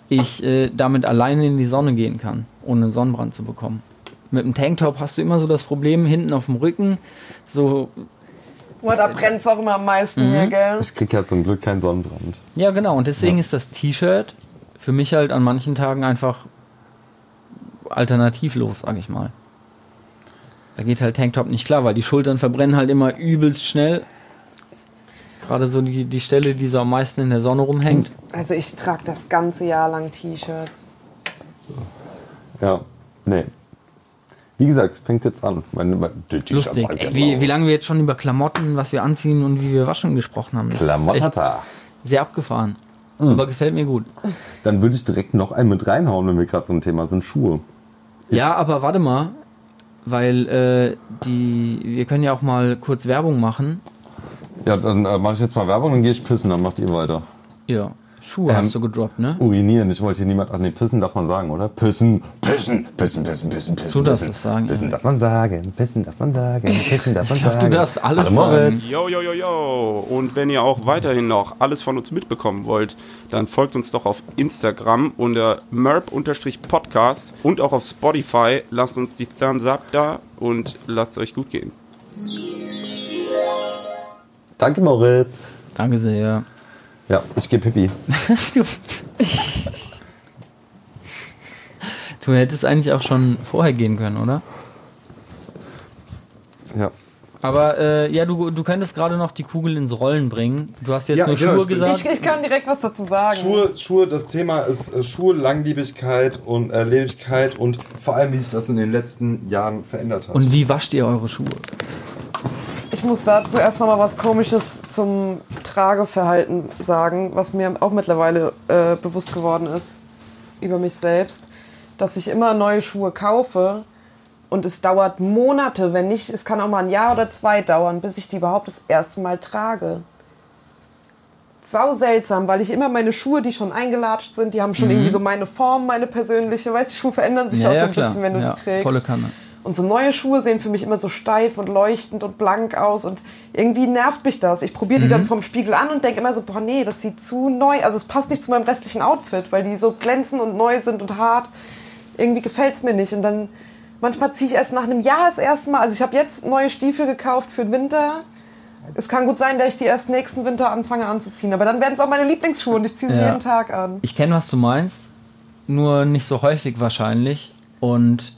ich äh, damit alleine in die Sonne gehen kann, ohne Sonnenbrand zu bekommen. Mit dem Tanktop hast du immer so das Problem hinten auf dem Rücken, so, Boah, da brennt's auch immer am meisten Mhm. hier, gell? Ich krieg ja zum Glück keinen Sonnenbrand. ja genau, und deswegen Ja. ist das T-Shirt für mich halt an manchen Tagen einfach alternativlos, sag ich mal. Da geht halt Tanktop nicht klar, weil die Schultern verbrennen halt immer übelst schnell. Gerade so die, die Stelle, die so am meisten in der Sonne rumhängt. Also ich trage das ganze Jahr lang T-Shirts. Ja, nee. Wie gesagt, es fängt jetzt an. Meine, meine, Lustig. halt Ey, wie, wie lange wir jetzt schon über Klamotten, was wir anziehen und wie wir waschen gesprochen haben. Das Klamottata. sehr abgefahren. Mhm. Aber gefällt mir gut. Dann würde ich direkt noch einen mit reinhauen, wenn wir gerade so ein Thema sind. Schuhe. Ich- Ja, aber warte mal, weil äh, die, wir können ja auch mal kurz Werbung machen. Ja, dann äh, mache ich jetzt mal Werbung, dann gehe ich pissen, dann macht ihr weiter. Ja, Schuhe Ähm, hast du gedroppt, ne? Urinieren, ich wollte hier niemand. Ach nee, pissen darf man sagen, oder? Pissen, pissen, pissen, pissen, pissen, pissen. Du darfst pissen. es sagen, Pissen ja. darf man sagen, pissen darf man sagen, pissen darf man Darf sagen. du das alles Hallo Moritz. sagen? Yo, yo, yo, yo. Und wenn ihr auch weiterhin noch alles von uns mitbekommen wollt, dann folgt uns doch auf Instagram unter merp-podcast und auch auf Spotify. Lasst uns die Thumbs up da und lasst es euch gut gehen. Danke Moritz. Danke sehr. Ja, ich gehe Pipi. Du, du hättest eigentlich auch schon vorher gehen können, oder? Ja. Aber äh, ja, du, du könntest gerade noch die Kugel ins Rollen bringen. Du hast jetzt Ja, nur genau, Schuhe gesagt. Ich, ich kann direkt was dazu sagen. Schuhe, Schuhe, das Thema ist äh, Schuhe, Langlebigkeit und äh, Lebigkeit und vor allem, wie sich das in den letzten Jahren verändert hat. Und wie wascht ihr eure Schuhe? Ich muss dazu erst noch mal was Komisches zum Trageverhalten sagen, was mir auch mittlerweile äh, bewusst geworden ist über mich selbst, dass ich immer neue Schuhe kaufe und es dauert Monate, wenn nicht, es kann auch mal ein Jahr oder zwei dauern, bis ich die überhaupt das erste Mal trage. Sau seltsam, weil ich immer meine Schuhe, die schon eingelatscht sind, die haben schon irgendwie so meine Form, meine persönliche, weißt du, die Schuhe verändern sich auch so ein bisschen, wenn du ja, die trägst. Volle Kanne. Und so neue Schuhe sehen für mich immer so steif und leuchtend und blank aus und irgendwie nervt mich das. Ich probiere die dann vom Spiegel an und denke immer so, boah nee, das sieht zu neu, also es passt nicht zu meinem restlichen Outfit, weil die so glänzend und neu sind und hart. Irgendwie gefällt es mir nicht und dann manchmal ziehe ich erst nach einem Jahr das erste Mal, also ich habe jetzt neue Stiefel gekauft für den Winter. Es kann gut sein, dass ich die erst nächsten Winter anfange anzuziehen, aber dann werden es auch meine Lieblingsschuhe und ich ziehe sie Ja. jeden Tag an. Ich kenne, was du meinst, nur nicht so häufig wahrscheinlich. Und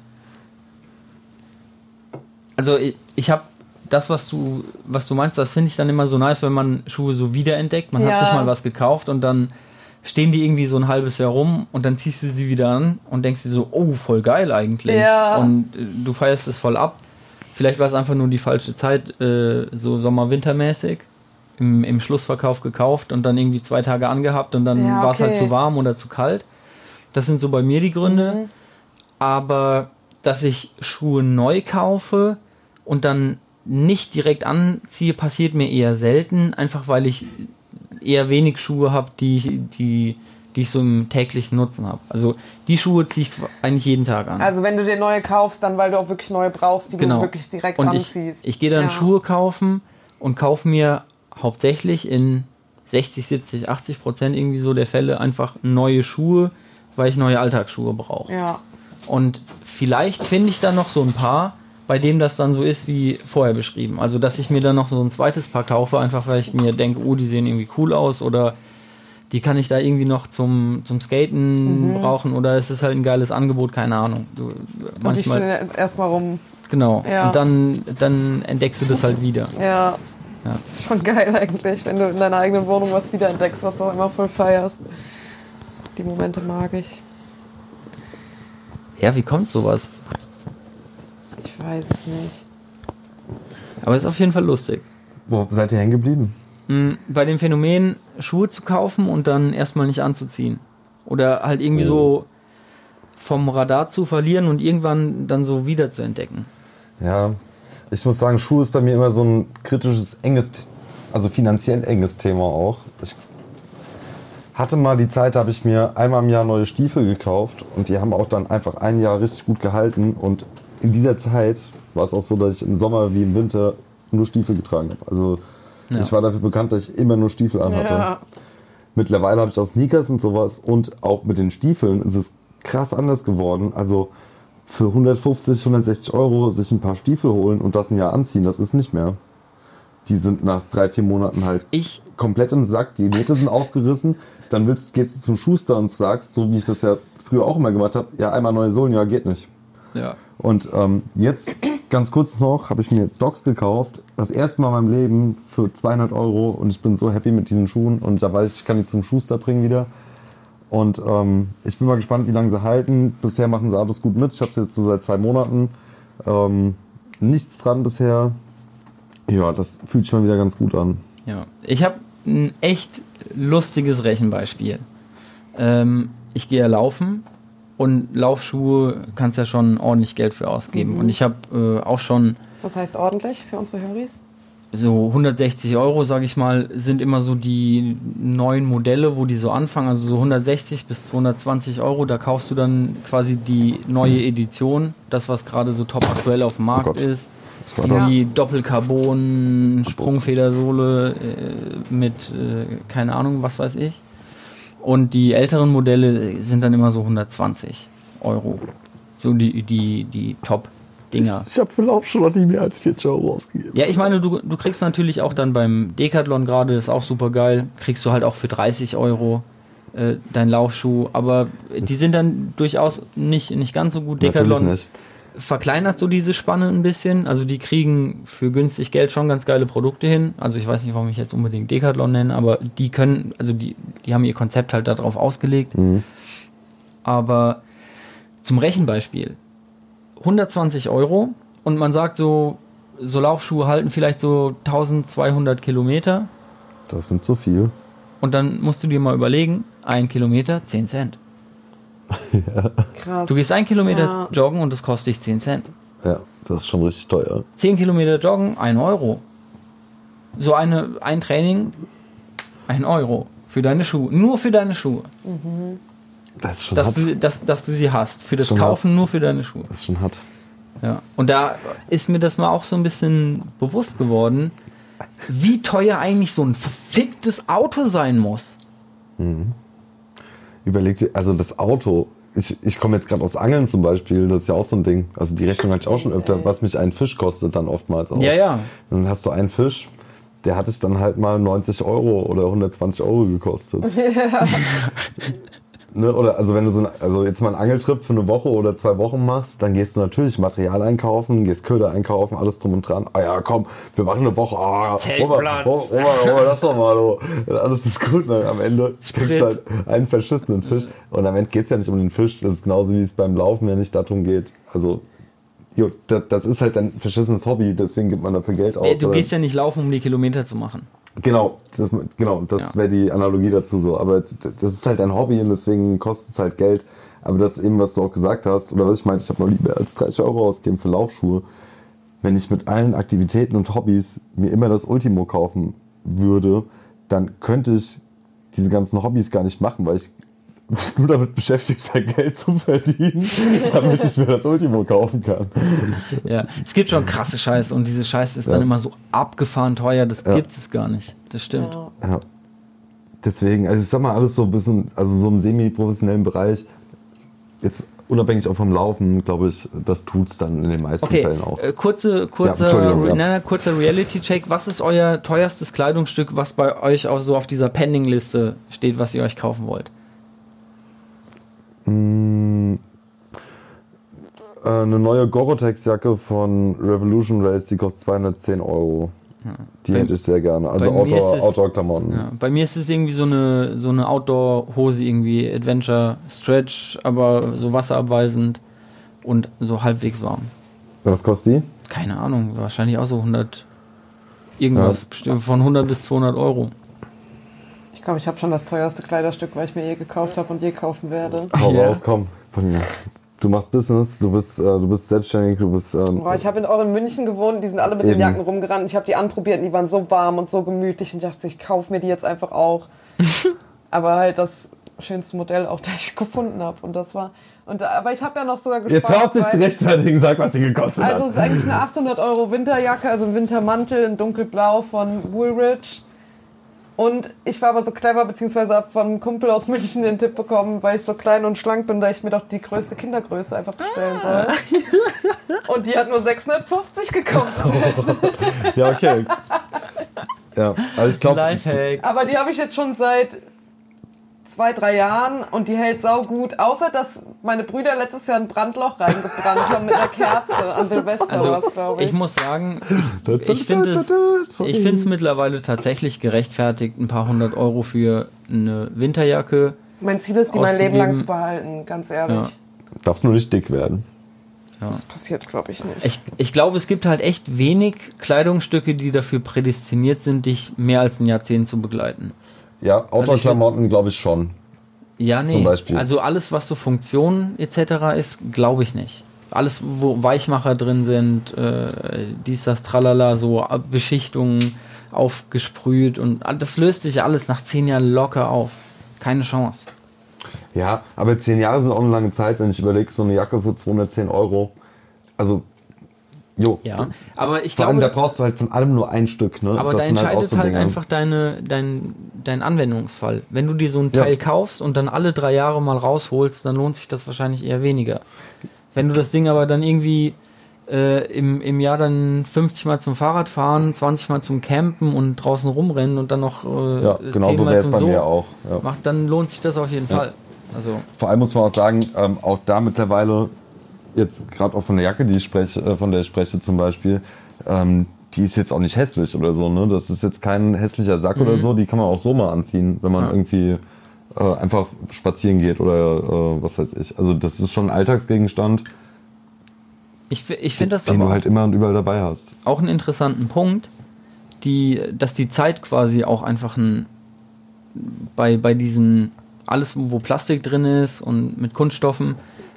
also ich, ich habe das, was du, was du meinst, das finde ich dann immer so nice, wenn man Schuhe so wiederentdeckt. Man Ja. hat sich mal was gekauft und dann stehen die irgendwie so ein halbes Jahr rum und dann ziehst du sie wieder an und denkst dir so, oh, voll geil eigentlich. Ja. Und äh, du feierst es voll ab. Vielleicht war es einfach nur die falsche Zeit, äh, so Sommer-Wintermäßig. Im, Im Schlussverkauf gekauft und dann irgendwie zwei Tage angehabt und dann Ja, war es halt okay. zu warm oder zu kalt. Das sind so bei mir die Gründe. Mhm. Aber dass ich Schuhe neu kaufe und dann nicht direkt anziehe, passiert mir eher selten. Einfach weil ich eher wenig Schuhe habe, die, ich- die, die ich so im täglichen Nutzen habe. Also die Schuhe ziehe ich eigentlich jeden Tag an. Also wenn du dir neue kaufst, dann weil du auch wirklich neue brauchst, die genau. du wirklich direkt und ich, anziehst. ich gehe dann Ja. Schuhe kaufen und kaufe mir hauptsächlich in 60, 70, 80 Prozent irgendwie so der Fälle einfach neue Schuhe, weil ich neue Alltagsschuhe brauche. Ja. Und vielleicht finde ich dann noch so ein paar, bei dem das dann so ist wie vorher beschrieben. Also, dass ich mir dann noch so ein zweites Paar kaufe, einfach weil ich mir denke, oh, die sehen irgendwie cool aus oder die kann ich da irgendwie noch zum, zum Skaten brauchen oder es ist halt ein geiles Angebot, keine Ahnung. Du, Und ich manchmal, stelle erstmal rum. genau. Ja. Und dann, dann entdeckst du das halt wieder. Ja. Ja. Das ist schon geil eigentlich, wenn du in deiner eigenen Wohnung was wiederentdeckst, was du auch immer voll feierst. Die Momente mag ich. Ja, wie kommt sowas? Ich weiß es nicht. Aber ist auf jeden Fall lustig. Wo seid ihr hängen geblieben? Mm, Bei dem Phänomen, Schuhe zu kaufen und dann erstmal nicht anzuziehen. Oder halt irgendwie Oh. so vom Radar zu verlieren und irgendwann dann so wieder zu entdecken. Ja, ich muss sagen, Schuhe ist bei mir immer so ein kritisches, enges also finanziell enges Thema auch. Ich hatte mal die Zeit, da habe ich mir einmal im Jahr neue Stiefel gekauft und die haben auch dann einfach ein Jahr richtig gut gehalten. Und in dieser Zeit war es auch so, dass ich im Sommer wie im Winter nur Stiefel getragen habe. Also Ja. ich war dafür bekannt, dass ich immer nur Stiefel anhatte. Ja. Mittlerweile habe ich auch Sneakers und sowas und auch mit den Stiefeln ist es krass anders geworden. Also für 150, 160 Euro sich ein paar Stiefel holen und das ein Jahr anziehen, das ist nicht mehr. Die sind nach drei, vier Monaten halt Ich, komplett im Sack, die Nähte sind aufgerissen. Dann willst, gehst du zum Schuster und sagst, so wie ich das ja früher auch immer gemacht habe, ja, einmal neue Sohlen, ja, geht nicht. ja. Und ähm, jetzt, ganz kurz noch, habe ich mir Docs gekauft. Das erste Mal in meinem Leben für 200 Euro und ich bin so happy mit diesen Schuhen. Und da weiß ich, ich kann die zum Schuster bringen wieder. Und ähm, ich bin mal gespannt, wie lange sie halten. Bisher machen sie alles gut mit. Ich habe sie jetzt so seit zwei Monaten. Ähm, nichts dran bisher. Ja, das fühlt sich mal wieder ganz gut an. Ja, ich habe ein echt lustiges Rechenbeispiel. Ähm, ich gehe ja laufen und Laufschuhe kannst ja schon ordentlich Geld für ausgeben. Und ich habe äh, auch schon Was heißt ordentlich für unsere Höris? so 160 Euro, sage ich mal, sind immer so die neuen Modelle, wo die so anfangen. Also so 160 bis 220 Euro, da kaufst du dann quasi die neue Edition, das was gerade so top aktuell auf dem Markt Gott. ist. War Ja. Die Doppelcarbon Sprungfedersohle äh, mit äh, keine Ahnung, was weiß ich. Und die älteren Modelle sind dann immer so 120 Euro. So die, die, die Top-Dinger. Ich habe für Laufschuhe noch nie mehr als 40 Euro ausgegeben. Ja, ich meine, du, du kriegst natürlich auch dann beim Decathlon gerade, ist auch super geil, kriegst du halt auch für 30 Euro äh, dein Laufschuh, aber die sind dann durchaus nicht, nicht ganz so gut. Natürlich Decathlon nicht. Verkleinert so diese Spanne ein bisschen, also die kriegen für günstig Geld schon ganz geile Produkte hin. Also ich weiß nicht, warum ich jetzt unbedingt Decathlon nenne, aber die können, also die, die haben ihr Konzept halt darauf ausgelegt. Mhm. Aber zum Rechenbeispiel. 120 Euro und man sagt so, so Laufschuhe halten vielleicht so 1200 Kilometer Das sind so viel. und dann musst du dir mal überlegen, ein Kilometer 10 Cent. Krass. Du gehst ein Kilometer Ja. joggen und das kostet dich 10 Cent. Ja, das ist schon richtig teuer. 10 Kilometer joggen, 1 Euro. So eine, ein Training, 1 Euro. Für deine Schuhe. Nur für deine Schuhe. Das ist schon Dass hart. du, dass, dass du sie hast. Für das Schon Kaufen nur für deine Schuhe. Das ist schon hart. Ja. Und da ist mir das mal auch so ein bisschen bewusst geworden, wie teuer eigentlich so ein verficktes Auto sein muss. Überleg dir, also das Auto. Ich, ich komme jetzt gerade aus Angeln zum Beispiel, das ist ja auch so ein Ding. Also die Rechnung hatte ich auch schon öfter, was mich ein Fisch kostet dann oftmals auch. Ja, ja. Und dann hast du einen Fisch, der hat dich dann halt mal 90 Euro oder 120 Euro gekostet. ne? Oder also wenn du so ein, also jetzt mal einen Angeltrip für eine Woche oder zwei Wochen machst, dann gehst du natürlich Material einkaufen, gehst Köder einkaufen, alles drum und dran. Ah ja, komm, wir machen eine Woche. Ah, Zeltplatz. Oh, das doch mal, oh. Alles ist gut. Ne? Am Ende kriegst du halt einen verschissenen Fisch. Und am Ende geht's ja nicht um den Fisch. Das ist genauso wie es beim Laufen ja nicht darum geht. Also Jo, das, das ist halt ein verschissenes Hobby, deswegen gibt man dafür Geld aus. Du oder- gehst ja nicht laufen, um die Kilometer zu machen. Genau, das, genau, das Ja. wäre die Analogie dazu so. Aber das ist halt ein Hobby und deswegen kostet es halt Geld. Aber das eben, was du auch gesagt hast, oder was ich meinte, ich habe noch nie mehr als 30 Euro ausgegeben für Laufschuhe. Wenn ich mit allen Aktivitäten und Hobbys mir immer das Ultimo kaufen würde, dann könnte ich diese ganzen Hobbys gar nicht machen, weil ich nur damit beschäftigt wäre, Geld zu verdienen, damit ich mir das Ultimo kaufen kann. Ja, es gibt schon krasse Scheiße und diese Scheiße ist dann Ja. immer so abgefahren teuer, das Ja. gibt es gar nicht. Das stimmt. Ja. Ja. Deswegen, also ich sag mal, alles so ein bisschen, also so im semi-professionellen Bereich, jetzt unabhängig auch vom Laufen, glaube ich, das tut's dann in den meisten Okay, Fällen auch. äh, kurze, kurzer, Entschuldigung, ja. nein, kurzer Reality-Check. Was ist euer teuerstes Kleidungsstück, was bei euch auch so auf dieser Pending-Liste steht, was ihr euch kaufen wollt? Äh, eine neue Gore-Tex-Jacke von Revolution Race, die kostet 210 Euro. Die Bei- hätte ich sehr gerne. Also mir Outdoor- Outdoor-Klamotten. Ja, bei mir ist es irgendwie so eine, so eine Outdoor-Hose, irgendwie Adventure Stretch, aber so wasserabweisend und so halbwegs warm. Was kostet die? Keine Ahnung, wahrscheinlich auch so 100 irgendwas, bestimmt von 100 bis 200 Euro. Ich glaube, ich habe schon das teuerste Kleiderstück, weil ich mir je gekauft habe und je kaufen werde. Hau Ja. raus, komm. Du machst Business, du bist, äh, du bist selbstständig, du bist. Ähm, Boah, ich habe auch in München gewohnt, die sind alle mit Eben. den Jacken rumgerannt. Ich habe die anprobiert und die waren so warm und so gemütlich und ich dachte, ich kaufe mir die jetzt einfach auch. aber halt das schönste Modell auch, das ich gefunden habe. Und das war. Und, da- aber ich habe ja noch sogar gespart. jetzt hör auf dich zu rechtfertigen, sag, was sie gekostet Also es hat. ist eigentlich eine 800 Euro Winterjacke, also ein Wintermantel in dunkelblau von Woolrich. Und ich war aber so clever, beziehungsweise habe von einem Kumpel aus München den Tipp bekommen, weil ich so klein und schlank bin, da ich mir doch die größte Kindergröße einfach bestellen soll. Und die hat nur 650 gekostet. Ja, okay. Ja, also ich glaube. Aber die habe ich jetzt schon seit zwei, drei Jahren und die hält sau gut. Außer, dass meine Brüder letztes Jahr ein Brandloch reingebrannt haben mit einer Kerze an Silvester Also was, glaube ich. ich muss sagen, ich, ich finde es ich finde es mittlerweile tatsächlich gerechtfertigt, ein paar hundert Euro für eine Winterjacke. Mein Ziel ist, die mein Leben lang zu behalten, ganz ehrlich. Ja. darfst nur nicht dick werden. Das passiert, glaube ich, nicht. Ich, ich glaube, es gibt halt echt wenig Kleidungsstücke, die dafür prädestiniert sind, dich mehr als ein Jahrzehnt zu begleiten. Ja, Outdoor-Klamotten glaube ich schon. Ja, nee. Zum Beispiel. Also alles, was so Funktion etc. ist, glaube ich nicht. Alles, wo Weichmacher drin sind, äh, dies, das, tralala, so Beschichtungen aufgesprüht und das löst sich alles nach zehn Jahren locker auf. Keine Chance. Ja, aber zehn Jahre sind auch eine lange Zeit, wenn ich überlege, so eine Jacke für 210 Euro. Also, jo. Ja, aber ich Vor allem, da glaube, brauchst du halt von allem nur ein Stück. Ne? aber Das da auch entscheidet halt Dinge. einfach deine, dein, dein Anwendungsfall. Wenn du dir so ein Ja. Teil kaufst und dann alle drei Jahre mal rausholst, dann lohnt sich das wahrscheinlich eher weniger. Wenn du das Ding aber dann irgendwie äh, im, im Jahr dann 50 Mal zum Fahrrad fahren, 20 Mal zum Campen und draußen rumrennen und dann noch äh, Ja, 10 genau so Mal zum bei So mir auch. Ja. macht, dann lohnt sich das auf jeden Fall. Also Vor allem muss man auch sagen, ähm, auch da mittlerweile, jetzt gerade auch von der Jacke, die ich spreche, äh, von der ich spreche zum Beispiel, ähm, die ist jetzt auch nicht hässlich oder so. Ne? Das ist jetzt kein hässlicher Sack oder so, die kann man auch so mal anziehen, wenn man Ja. irgendwie äh, einfach spazieren geht oder äh, was weiß ich. Also das ist schon ein Alltagsgegenstand, ich, ich finde das den du halt immer und überall dabei hast. auch einen interessanten Punkt, die, dass die Zeit quasi auch einfach ein, bei, bei diesen, alles wo Plastik drin ist und mit Kunststoffen,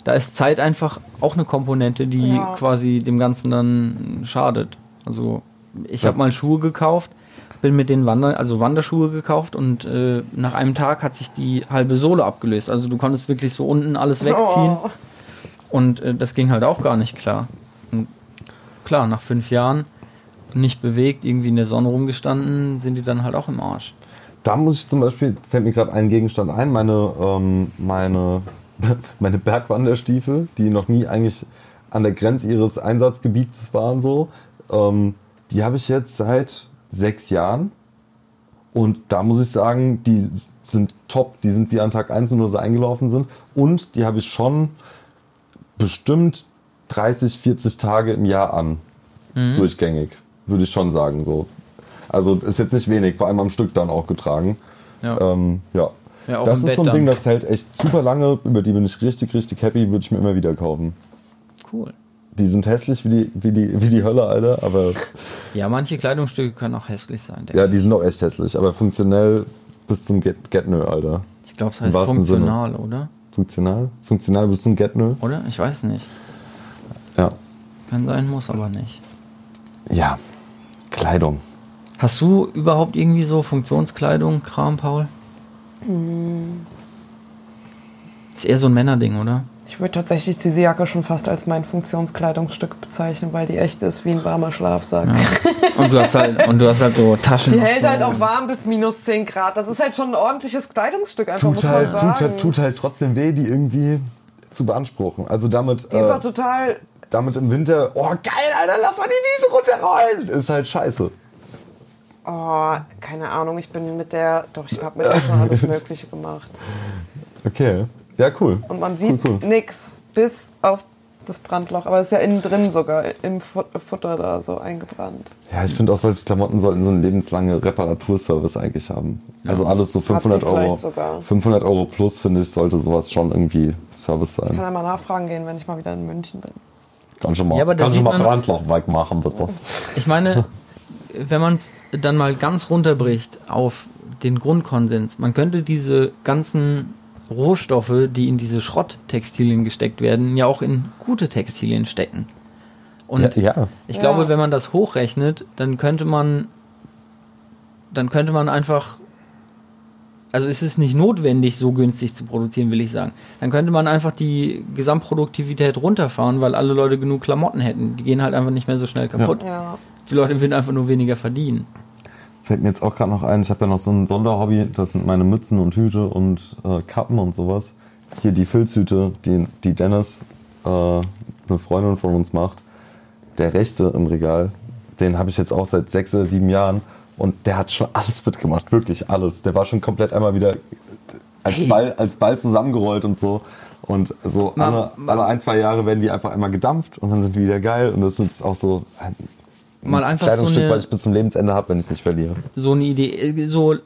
da ist Zeit einfach auch eine Komponente, die Ja. quasi dem Ganzen dann schadet. Also ich Ja. habe mal Schuhe gekauft, bin mit den Wander, also Wanderschuhe gekauft und äh, nach einem Tag hat sich die halbe Sohle abgelöst. Also du konntest wirklich so unten alles wegziehen. Oh. Und äh, das ging halt auch gar nicht klar. Und klar, nach fünf Jahren nicht bewegt, irgendwie in der Sonne rumgestanden, sind die dann halt auch im Arsch. Da muss ich zum Beispiel, fällt mir gerade ein Gegenstand ein, meine, ähm, meine, meine Bergwanderstiefel, die noch nie eigentlich an der Grenze ihres Einsatzgebietes waren, so. Ähm, die habe ich jetzt seit sechs Jahren. Und da muss ich sagen, die sind top, die sind wie an Tag 1 nur so eingelaufen sind. Und die habe ich schon bestimmt 30, 40 Tage im Jahr an. Durchgängig, würde ich schon sagen. So. Also ist jetzt nicht wenig, vor allem am Stück dann auch getragen. Ja. Ähm, ja. Ja, das ist Bett so ein dann. Ding, das hält echt super lange, über die bin ich richtig, richtig happy, würde ich mir immer wieder kaufen. Cool. Die sind hässlich wie die, wie die, wie die Hölle, Alter, aber Ja, manche Kleidungsstücke können auch hässlich sein. ja, die sind auch echt hässlich, aber funktionell bis zum Get, Get Nö, Alter. Ich glaube, es heißt Sinne. funktional, oder? Funktional? Funktional bis zum Get Nö? Oder? Ich weiß nicht. Ja. Kann sein, muss aber nicht. Ja. Kleidung. Hast du überhaupt irgendwie so Funktionskleidung, Kram, Paul? Ist eher so ein Männerding, oder? Ich würde tatsächlich diese Jacke schon fast als mein Funktionskleidungsstück bezeichnen, weil die echt ist wie ein warmer Schlafsack. Und du hast halt, und du hast halt so Taschen. Die hält so. halt auch warm bis minus 10 Grad. Das ist halt schon ein ordentliches Kleidungsstück, einfach Tut muss man halt, sagen. tut, halt, tut halt trotzdem weh, die irgendwie zu beanspruchen. Also damit, die ist äh, auch total. damit im Winter, oh geil, Alter, lass mal die Wiese runterrollen. Ist halt scheiße. Oh, keine Ahnung, ich bin mit der. Doch, ich habe mit der schon alles Mögliche gemacht. Okay. Ja, cool. Und man sieht Cool, cool. nix bis auf das Brandloch. Aber es ist ja innen drin sogar im Fut- Futter da so eingebrannt. Ja, ich finde auch solche Klamotten sollten so einen lebenslangen Reparaturservice eigentlich haben. Also alles so 500 sie vielleicht Euro. sogar. 500 Euro plus, finde ich, sollte sowas schon irgendwie Service Ich kann sein. ja mal nachfragen gehen, wenn ich mal wieder in München bin. Kannst du mal, Ja, du sieht mal Brandloch wegmachen, bitte. Ich meine, wenn man dann mal ganz runterbricht auf den Grundkonsens, man könnte diese ganzen Rohstoffe, die in diese Schrotttextilien gesteckt werden, ja auch in gute Textilien stecken. Und ja, ja. ich Ja. glaube, wenn man das hochrechnet, dann könnte man, dann könnte man einfach, also es ist nicht notwendig, so günstig zu produzieren, will ich sagen. Dann könnte man einfach die Gesamtproduktivität runterfahren, weil alle Leute genug Klamotten hätten. Die gehen halt einfach nicht mehr so schnell kaputt. Ja. Die Leute würden einfach nur weniger verdienen. Fällt mir jetzt auch gerade noch ein, ich habe ja noch so ein Sonderhobby, das sind meine Mützen und Hüte und äh, Kappen und sowas. Hier die Filzhüte, die, die Dennis, äh, eine Freundin von uns macht, der rechte im Regal, den habe ich jetzt auch seit sechs oder sieben Jahren und der hat schon alles mitgemacht, wirklich alles. Der war schon komplett einmal wieder als, Hey. Ball, als Ball zusammengerollt und so. Und so alle, alle ein, zwei Jahre werden die einfach einmal gedampft und dann sind die wieder geil. Und das ist auch so Mal einfach so Kleidungsstück, eine- was ich bis zum Lebensende habe, wenn ich es nicht verliere. so eine Idee, äh, so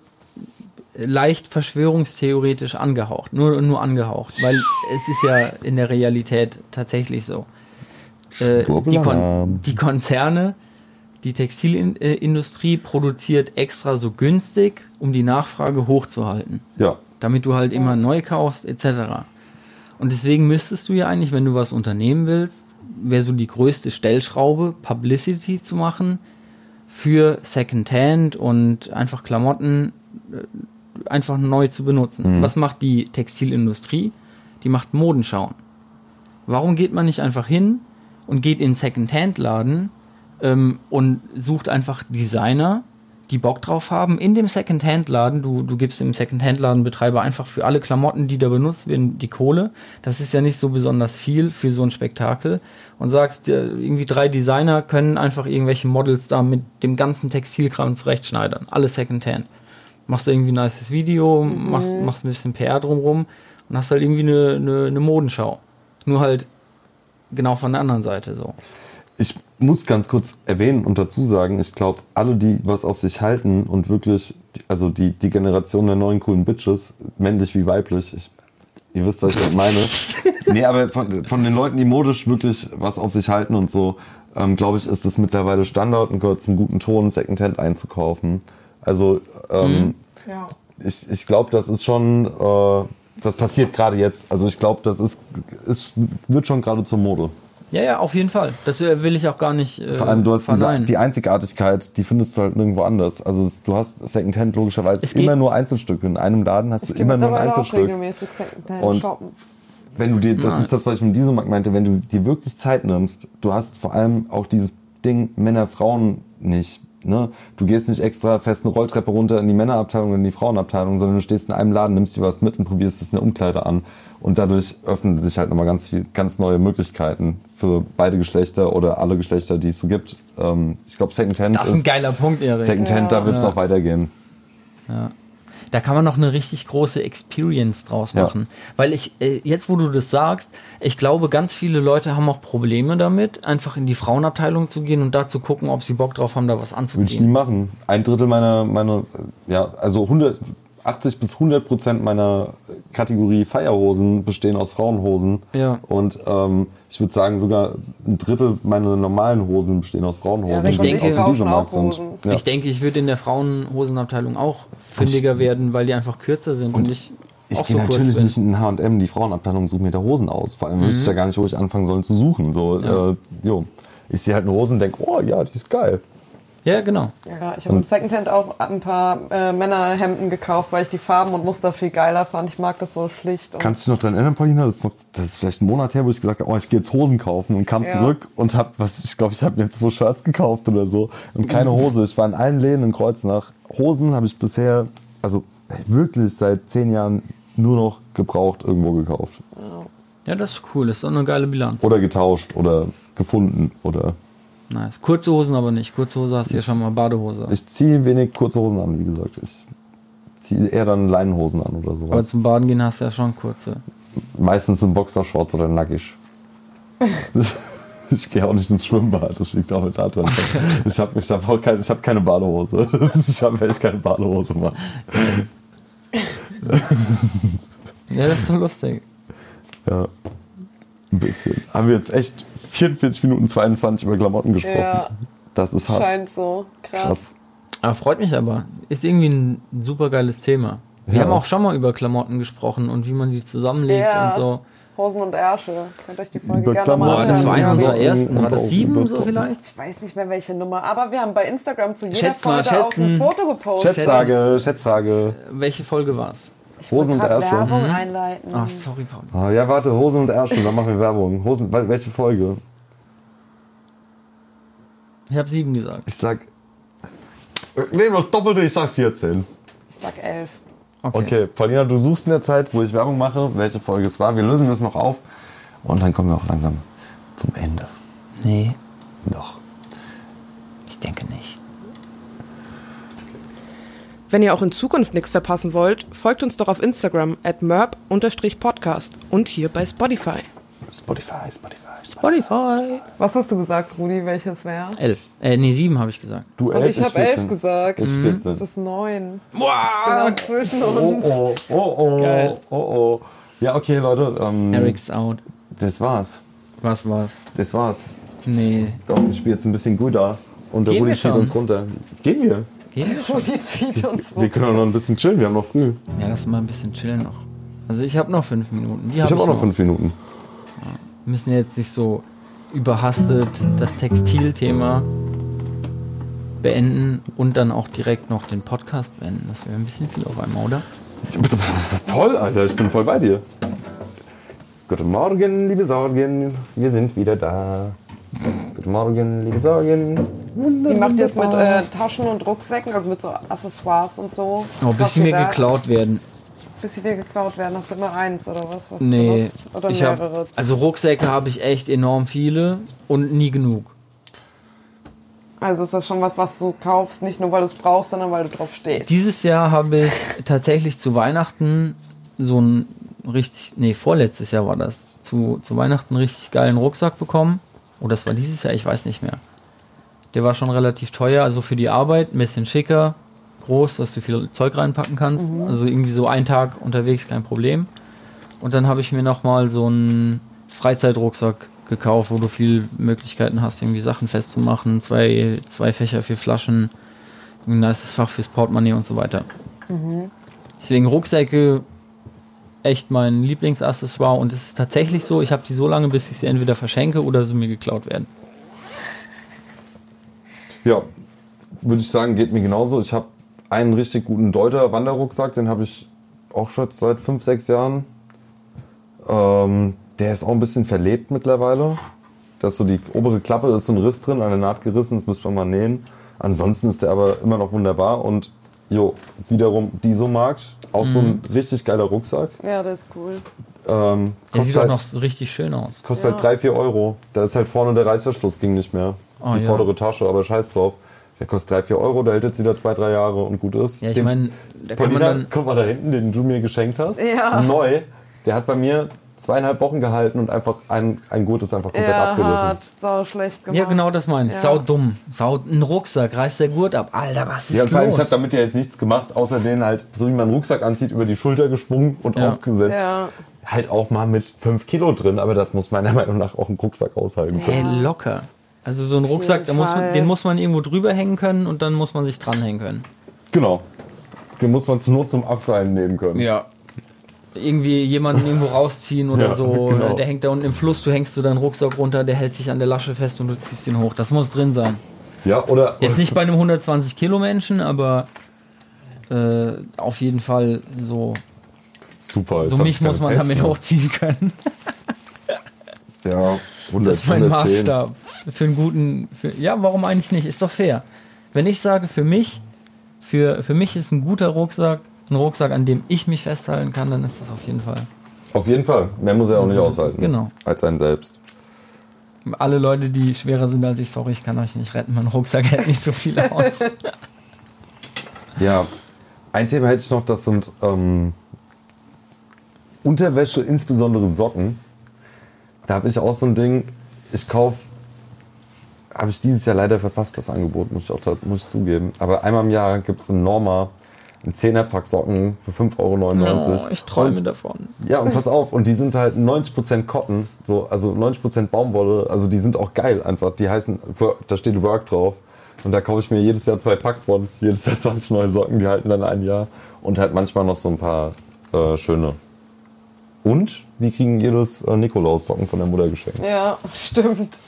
leicht verschwörungstheoretisch angehaucht, nur, nur angehaucht, weil es ist ja in der Realität tatsächlich so. Äh, die, Kon die Konzerne, die Textilindustrie produziert extra so günstig, um die Nachfrage hochzuhalten, Ja, damit du halt immer neu kaufst etc. Und deswegen müsstest du ja eigentlich, wenn du was unternehmen willst, wäre so die größte Stellschraube, Publicity zu machen für Secondhand und einfach Klamotten äh, einfach neu zu benutzen. Mhm. Was macht die Textilindustrie? Die macht Modenschauen. Warum geht man nicht einfach hin und geht in Secondhand-Laden ähm, und sucht einfach Designer, die Bock drauf haben, in dem Secondhand-Laden, du, du gibst dem Secondhand-Ladenbetreiber einfach für alle Klamotten, die da benutzt werden, die Kohle. Das ist ja nicht so besonders viel für so ein Spektakel. Und sagst, irgendwie drei Designer können einfach irgendwelche Models da mit dem ganzen Textilkram zurechtschneidern. Alles Secondhand. Machst du irgendwie ein nices Video, machst, machst ein bisschen PR drumrum und hast halt irgendwie eine, eine, eine Modenschau. Nur halt genau von der anderen Seite so. Ich muss ganz kurz erwähnen und dazu sagen, ich glaube, alle, die was auf sich halten und wirklich, also die, die Generation der neuen coolen Bitches, männlich wie weiblich, ich, ihr wisst, was ich damit meine. nee, aber von, von den Leuten, die modisch wirklich was auf sich halten und so, ähm, glaube ich, ist es mittlerweile Standard und gehört zum guten Ton, Secondhand einzukaufen. Also, ähm, Ja. ich, ich glaube, das ist schon, äh, das passiert gerade jetzt. Also ich glaube, das ist, ist, wird schon gerade zur Mode. Ja, ja, auf jeden Fall. Das äh, will ich auch gar nicht. Äh, Vor allem, du hast diese, die Einzigartigkeit, die findest du halt nirgendwo anders. Also du hast Secondhand logischerweise immer nur Einzelstücke. In einem Laden hast du Ich gehe immer nur ein mittlerweile auch Einzelstück. regelmäßig Secondhand Und- shoppen. Wenn du dir, das Nice. ist das, was ich mit diesem Markt meinte, wenn du dir wirklich Zeit nimmst, du hast vor allem auch dieses Ding Männer, Frauen nicht. Ne? Du gehst nicht extra fest eine Rolltreppe runter in die Männerabteilung oder in die Frauenabteilung, sondern du stehst in einem Laden, nimmst dir was mit und probierst es in der Umkleide an. Und dadurch öffnen sich halt nochmal ganz viel, ganz neue Möglichkeiten für beide Geschlechter oder alle Geschlechter, die es so gibt. Ähm, ich glaube, Secondhand, das ist ein geiler Punkt, Erik. Secondhand Ja. da wird es Ja. auch weitergehen. Da kann man noch eine richtig große Experience draus Ja. machen. Weil ich, äh, jetzt wo du das sagst, ich glaube, ganz viele Leute haben auch Probleme damit, einfach in die Frauenabteilung zu gehen und da zu gucken, ob sie Bock drauf haben, da was Würde ich nie anzuziehen. machen. Ein Drittel meiner, meiner ja, also 100, 80 bis 100 Prozent meiner Kategorie Feierhosen bestehen aus Frauenhosen. Ja. Und ähm, ich würde sagen, sogar ein Drittel meiner normalen Hosen bestehen aus Frauenhosen. Ja, die ich denke, aus auch Hosen. Ja. Ich denke, ich würde in der Frauenhosenabteilung auch fündiger werden, weil die einfach kürzer sind und, ich, Ich auch gehe so kurz natürlich bin. nicht in H&M, die Frauenabteilung, suche mir da Hosen aus. Vor allem wüsste ich ja gar nicht, wo ich anfangen soll zu suchen. So, Mhm. Ja. äh, jo. Ich sehe halt eine Hose und denke, oh ja, die ist geil. Ja, genau. Ja, ich habe im Secondhand auch ein paar äh, Männerhemden gekauft, weil ich die Farben und Muster viel geiler fand. Ich mag das so schlicht. Und Kannst du dich noch dran erinnern, Paulina? Das ist, noch, das ist vielleicht ein Monat her, wo ich gesagt habe, oh, ich gehe jetzt Hosen kaufen und kam Ja. zurück und habe, was ich glaube, ich habe mir zwei Shirts gekauft oder so und keine Hose. Ich war in allen Läden in Kreuznach. Hosen habe ich bisher, also wirklich seit zehn Jahren nur noch gebraucht irgendwo gekauft Ja, das ist cool. Das ist doch eine geile Bilanz. oder getauscht oder gefunden oder Nice. Kurze Hosen aber nicht. Kurze Hose hast du ja schon mal Badehose. ich ziehe wenig kurze Hosen an, wie gesagt. Ich ziehe eher dann Leinenhosen an oder aber sowas. zum Baden gehen hast du ja schon kurze. Meistens sind Boxershorts oder nackig. Ich gehe auch nicht ins Schwimmbad, das liegt auch mit da dran. Ich habe ich hab auch ich hab keine Badehose. Ich habe echt keine Badehose, Mann. Ja, das ist so lustig. Ja, ein bisschen. Haben wir jetzt echt 44 Minuten 22 über Klamotten gesprochen. Ja. Das ist hart. scheint so krass. Krass. Aber freut mich aber. Ist irgendwie ein super geiles Thema. Wir Ja. haben auch schon mal über Klamotten gesprochen und wie man die zusammenlegt Ja. und so. Hosen und Ärsche. Könnt euch die Folge Über gerne Klamotten. mal das war eine unserer ersten. War das sieben so vielleicht? Ich weiß nicht mehr welche Nummer, aber wir haben bei Instagram zu jeder Schätz mal, Folge auch ein. Foto gepostet. Schätzfrage, Schätzfrage. Welche Folge war's? Ich wollte Hosen und gerade Ärsche. Werbung einleiten. Ach, sorry, Paul. Ah, ja, warte, Hosen und Ärsche, dann machen wir Werbung. Hosen, wel- welche Folge? Ich habe sieben gesagt. Ich sag. Nehmen wir das Doppelte, ich sag 14. Ich sag elf. Okay, Paulina, du suchst in der Zeit, wo ich Werbung mache, welche Folge es war. Wir lösen das noch auf. Und dann kommen wir auch langsam zum Ende. Nee, Doch. ich denke nicht. Wenn ihr auch in Zukunft nichts verpassen wollt, folgt uns doch auf Instagram at merp-podcast und hier bei Spotify. Spotify, Spotify, Spotify. Spotify. Was hast du gesagt, Rudi, welches wäre? Elf. Äh, nee, sieben habe ich gesagt. Du Und ich habe elf gesagt. Ich Das 14. ist neun. Wow. Genau zwischen Oh, uns. oh, oh, oh, Geil. oh, oh. Ja, okay, Leute. Ähm, Eric's out. das war's. Was war's? Das war's. Nee. Doch, ich spiele jetzt ein bisschen Guda. Und der Gehen Rudi zieht uns runter. Gehen wir? Gehen wir schon? Rudi zieht uns Wir können auch noch ein bisschen chillen, wir haben noch früh. Ja, lass mal ein bisschen chillen noch. Also ich habe noch fünf Minuten. Die Ich hab habe auch noch fünf Minuten. Wir müssen jetzt nicht so überhastet das Textilthema beenden und dann auch direkt noch den Podcast beenden. Das wäre ein bisschen viel auf einmal, oder? Voll, Alter, ich bin voll bei dir. Guten Morgen, liebe Sorgen, wir sind wieder da. Guten Morgen, liebe Sorgen. Wie macht ihr es mit äh, Taschen und Rucksäcken, also mit so Accessoires und so? Oh, bis sie mir da- geklaut werden. Bis sie dir geklaut werden. Hast du immer eins oder was? was du Nee. benutzt? Oder ich mehrere? hab, also Rucksäcke habe ich echt enorm viele und nie genug. Also ist das schon was, was du kaufst, nicht nur weil du es brauchst, sondern weil du drauf stehst. Dieses Jahr habe ich tatsächlich zu Weihnachten so ein richtig, nee, vorletztes Jahr war das, zu, zu Weihnachten einen richtig geilen Rucksack bekommen. Oh, das war dieses Jahr, ich weiß nicht mehr. Der war schon relativ teuer, also für die Arbeit, ein bisschen schicker, groß, dass du viel Zeug reinpacken kannst. Also irgendwie so ein Tag unterwegs, kein Problem. Und dann habe ich mir nochmal so einen Freizeitrucksack gekauft, wo du viel Möglichkeiten hast, irgendwie Sachen festzumachen, zwei, zwei Fächer, vier Flaschen, ein nices Fach fürs Portemonnaie und so weiter. Deswegen Rucksäcke echt mein Lieblingsaccessoire und es ist tatsächlich so, ich habe die so lange, bis ich sie entweder verschenke oder sie mir geklaut werden. Ja, würde ich sagen, geht mir genauso. Ich habe einen richtig guten Deuter Wanderrucksack, den habe ich auch schon seit fünf, sechs Jahren. Ähm, der ist auch ein bisschen verlebt mittlerweile. Da ist so die obere Klappe, ist so ein Riss drin, eine Naht gerissen, das müsste man mal nähen. Ansonsten ist der aber immer noch wunderbar und jo, wiederum Disomarkt, auch so ein richtig geiler Rucksack. Ja, das ist cool. Ähm, Der sieht auch halt, noch so richtig schön aus. kostet halt Ja. 3, 4 Euro. Da ist halt vorne der Reißverschluss, ging nicht mehr. Oh, die ja. vordere Tasche, aber scheiß drauf. Der kostet 3, 4 Euro, der hält jetzt wieder 2, 3 Jahre und gut ist. Ja, ich meine, da kann man Paulina, dann. guck mal da hinten, den du mir geschenkt hast. Ja. Neu. Der hat bei mir zweieinhalb Wochen gehalten und einfach ein, ein Gurt ist einfach komplett Ja, abgerissen. hart, sau schlecht gemacht. Ja, genau das meine ich. Ja. Sau dumm. Sau, ein Rucksack, reißt der Gurt ab. Alter, was ist Ja, vor allem, los? ich habe damit ja jetzt nichts gemacht, außer den halt, so wie man einen Rucksack anzieht, über die Schulter geschwungen und Ja. aufgesetzt. Ja, Halt auch mal mit 5 Kilo drin, aber das muss meiner Meinung nach auch ein Rucksack aushalten können. locker. Also so ein Rucksack, da muss man, den muss man irgendwo drüber hängen können und dann muss man sich dranhängen können. Genau. Den muss man zur Not zum Abseilen nehmen können. Ja. Irgendwie jemanden irgendwo rausziehen oder Ja, so. genau. Der hängt da unten im Fluss, du hängst du deinen Rucksack runter, der hält sich an der Lasche fest und du ziehst ihn hoch. Das muss drin sein. Ja, oder, Jetzt nicht bei einem 120 Kilo Menschen, aber äh, auf jeden Fall so. super. So mich muss man Pech damit mehr. hochziehen können. Ja, 100, Das ist mein 110. Maßstab. Für einen guten. Für, ja, warum eigentlich nicht? Ist doch fair. Wenn ich sage, für mich, für, für mich ist ein guter Rucksack, ein Rucksack, an dem ich mich festhalten kann, dann ist das auf jeden Fall. Auf jeden Fall. Mehr muss er auch nicht aushalten. Genau. Als einen selbst. Alle Leute, die schwerer sind als ich, sorry, ich kann euch nicht retten. Mein Rucksack hält nicht so viel aus. Ja, ein Thema hätte ich noch, das sind ähm, Unterwäsche, insbesondere Socken. Da habe ich auch so ein Ding, ich kaufe, habe ich dieses Jahr leider verpasst, das Angebot, muss ich, auch, muss ich zugeben. Aber einmal im Jahr gibt es im Norma einen 10er-Pack Socken für 5,99 Euro. Oh, ich träume Und- davon. Ja, und pass auf, und die sind halt 90% Cotton, so, also 90% Baumwolle, also die sind auch geil einfach. Die heißen, Work- da steht Work drauf. Und da kaufe ich mir jedes Jahr zwei Pack von. Jedes Jahr 20 neue Socken, die halten dann ein Jahr. Und halt manchmal noch so ein paar äh, schöne. Und wir kriegen jedes äh, Nikolaus-Socken von der Mutter geschenkt. Ja, stimmt.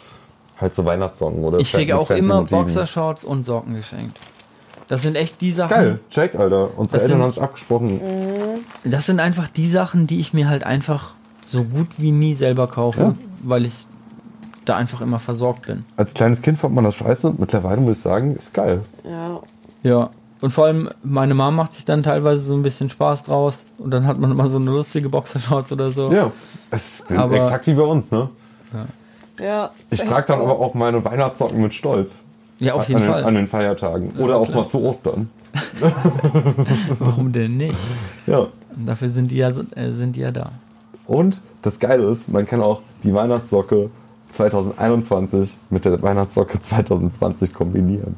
Halt so Weihnachtssocken oder Ich kriege auch immer Motiven. Boxershorts und Socken geschenkt. Das sind echt die Ist Sachen. geil. Check, Alter. Unsere Das Eltern sind- haben sich abgesprochen. Das sind einfach die Sachen, die ich mir halt einfach so gut wie nie selber kaufe, Ja. weil ich da einfach immer versorgt bin. Als kleines Kind fand man das scheiße. Mittlerweile muss ich sagen, ist geil. Ja. Ja. Und vor allem, meine Mom macht sich dann teilweise so ein bisschen Spaß draus und dann hat man immer so eine lustige Boxershorts oder so. Ja. Es ist Aber- exakt wie bei uns, ne? Ja. Ich echt trage dann aber auch meine Weihnachtssocken mit Stolz. Ja, auf jeden an, Fall. Den, an den Feiertagen. Oder auch mal zu Ostern. Warum denn nicht? Ja. Dafür sind die ja, äh, sind die ja da. Und das Geile ist, man kann auch die Weihnachtssocke 2021 mit der Weihnachtssocke 2020 kombinieren.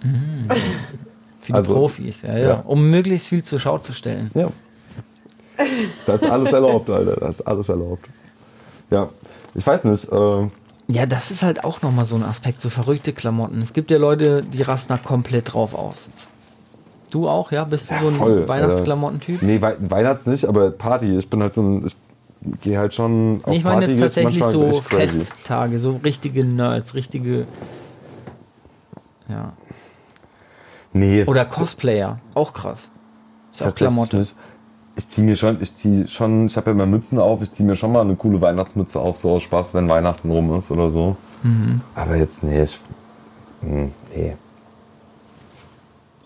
Für die Also, Profis, ja, ja, ja. Um möglichst viel zur Schau zu stellen. Ja. Da ist alles erlaubt, Alter. Da ist alles erlaubt. Ja, ich weiß nicht. Äh, Ja, das ist halt auch nochmal so ein Aspekt, so verrückte Klamotten. Es gibt ja Leute, die rasten da komplett drauf aus. Du auch, ja? Bist du so ein voll, Weihnachtsklamottentyp? nee, Wei Weihnachts nicht, aber Party. Ich bin halt so ein. Ich gehe halt schon auf Nee, ich meine Party. jetzt tatsächlich manchmal so. Festtage, so richtige Nerds, richtige. Ja. Nee, Oder Cosplayer, auch krass. Ist auch Klamotte. nicht. Ich ziehe mir schon, ich ziehe schon, ich habe ja immer Mützen auf, ich ziehe mir schon mal eine coole Weihnachtsmütze auf, so aus Spaß, wenn Weihnachten rum ist oder so. Mhm. Aber jetzt, nee, ich, hm, nee.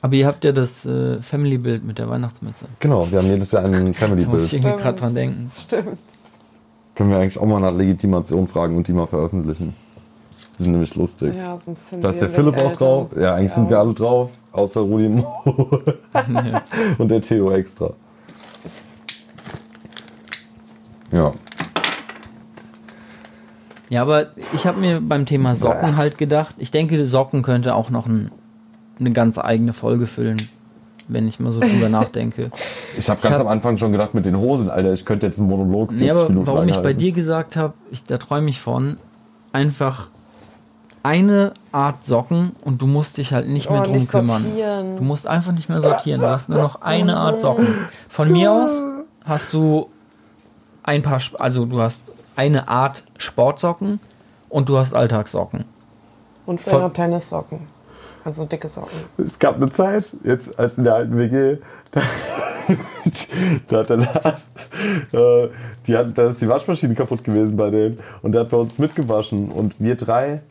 Aber ihr habt ja das äh, Family-Bild mit der Weihnachtsmütze. Genau, wir haben jedes Jahr ein Da muss ich Family-Bild. irgendwie gerade dran denken. Stimmt. Können wir eigentlich auch mal nach Legitimation fragen und die mal veröffentlichen. Die sind nämlich lustig. Ja, sonst sind Da ist der Philipp auch Eltern. drauf. Ja, eigentlich sind wir alle drauf, außer Rudi Mo und der Theo extra. Ja. Ja, aber ich habe mir beim Thema Socken halt gedacht, ich denke, Socken könnte auch noch ein, eine ganz eigene Folge füllen, wenn ich mal so drüber nachdenke. Ich habe ganz hab- am Anfang schon gedacht mit den Hosen, Alter, ich könnte jetzt einen Monolog 40 Nee, aber Minuten warum ich bei dir gesagt habe, ich, da träume ich von, einfach eine Art Socken und du musst dich halt nicht Oh, mehr drum nicht kümmern. sortieren. Du musst einfach nicht mehr sortieren. Du hast nur noch eine Art Socken. Von mir aus hast du ein paar, Sp- also du hast eine Art Sportsocken und du hast Alltagssocken. Und vielleicht noch Tennissocken. Also dicke Socken. Es gab eine Zeit, jetzt als in der alten WG, da, da hat der Lars, äh, die hat, da ist die Waschmaschine kaputt gewesen bei denen und der hat bei uns mitgewaschen und wir drei,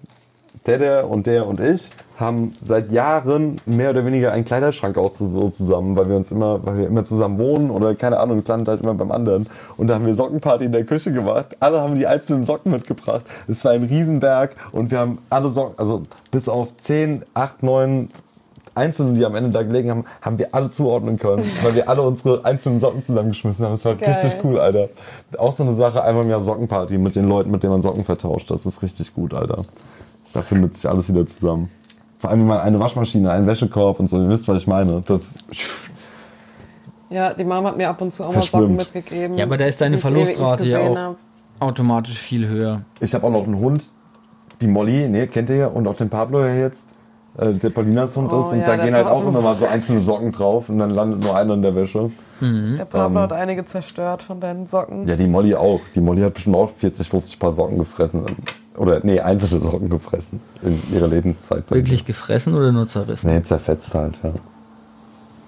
der, der und der und ich, haben seit Jahren mehr oder weniger einen Kleiderschrank auch so zusammen, weil wir uns immer, weil wir immer zusammen wohnen oder keine Ahnung, es landet halt immer beim anderen. Und da haben wir Sockenparty in der Küche gemacht. Alle haben die einzelnen Socken mitgebracht. Es war ein Riesenberg und wir haben alle Socken, also bis auf 10, 8, 9 Einzelne, die am Ende da gelegen haben, haben wir alle zuordnen können, weil wir alle unsere einzelnen Socken zusammengeschmissen haben. Das war Geil. richtig cool, Alter. Auch so eine Sache, einmal im Jahr Sockenparty mit den Leuten, mit denen man Socken vertauscht. Das ist richtig gut, Alter. Da findet sich alles wieder zusammen. Vor allem mal eine Waschmaschine, einen Wäschekorb und so. Ihr wisst, was ich meine. Das, Ja, die Mama hat mir ab und zu auch mal. Socken mitgegeben. Ja, aber da ist deine Verlustrate ja auch hab. automatisch viel höher. ich habe auch noch einen Hund, die Molly, ne, kennt ihr ja, und auch den Pablo ja jetzt, äh, der Paulinas Hund Oh, ist. Und ja, da gehen halt auch Pablo. immer mal so einzelne Socken drauf und dann landet nur einer in der Wäsche. Der Pablo hat einige zerstört von deinen Socken. Ähm. Ja, die Molly auch. Die Molly hat bestimmt auch 40, 50 Paar Socken gefressen. Oder, nee, einzelne Socken gefressen in ihrer Lebenszeit. Wirklich gefressen oder nur zerrissen? Nee, zerfetzt halt, ja.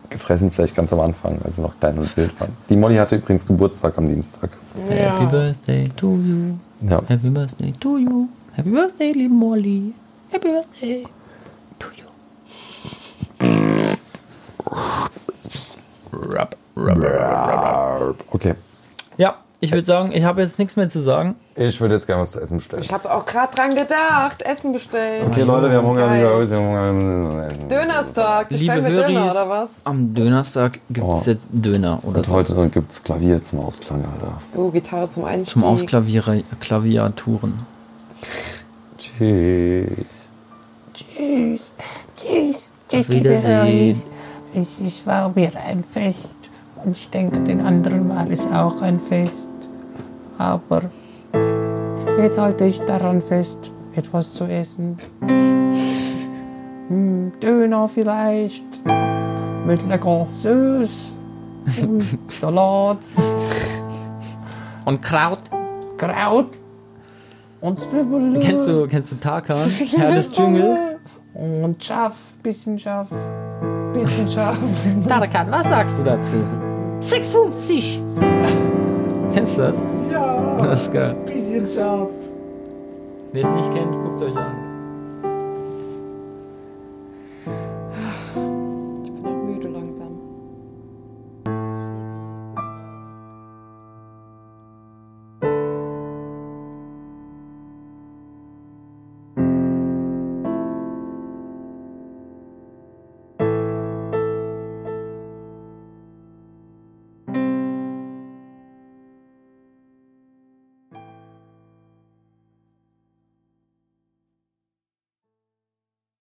Gefressen vielleicht ganz am Anfang, als sie noch klein und wild waren. Die Molly hatte übrigens Geburtstag am Dienstag. Happy Ja. Birthday to you. Ja. Happy Birthday to you. Happy Birthday, liebe Molly. Happy Birthday to you. Okay. Ja, ich würde sagen, ich habe jetzt nichts mehr zu sagen. Ich würde jetzt gerne was zu essen bestellen. Ich habe auch gerade dran gedacht. Essen bestellen. Okay, Leute, wir haben Hunger. Wir haben Hunger. Dönerstag. Bestellen Liebe wir Döner oder was? Am Donnerstag gibt es Oh. jetzt Döner oder Und so. heute gibt es Klavier zum Ausklang, Alter. Oh, Gitarre zum Einstieg. Zum Ausklavieren, Klaviaturen. Tschüss. Tschüss. Tschüss. Auf Wiedersehen. Es, es war mir ein Fest. Und ich denke, den anderen war es auch ein Fest. Aber jetzt halte ich daran fest, etwas zu essen. hm, Döner vielleicht. Mit lecker Süß. Und Salat. Und Kraut. Kraut. Und Zwiebeln. Kennst du, kennst du Tarkan? Herr des Dschungels? Und scharf. Bisschen scharf. Bisschen scharf. Tarkan, was sagst du dazu? 6,50. Kennst du das? Ja. Das ist geil. Bisschen scharf. Wer es nicht kennt, guckt euch an.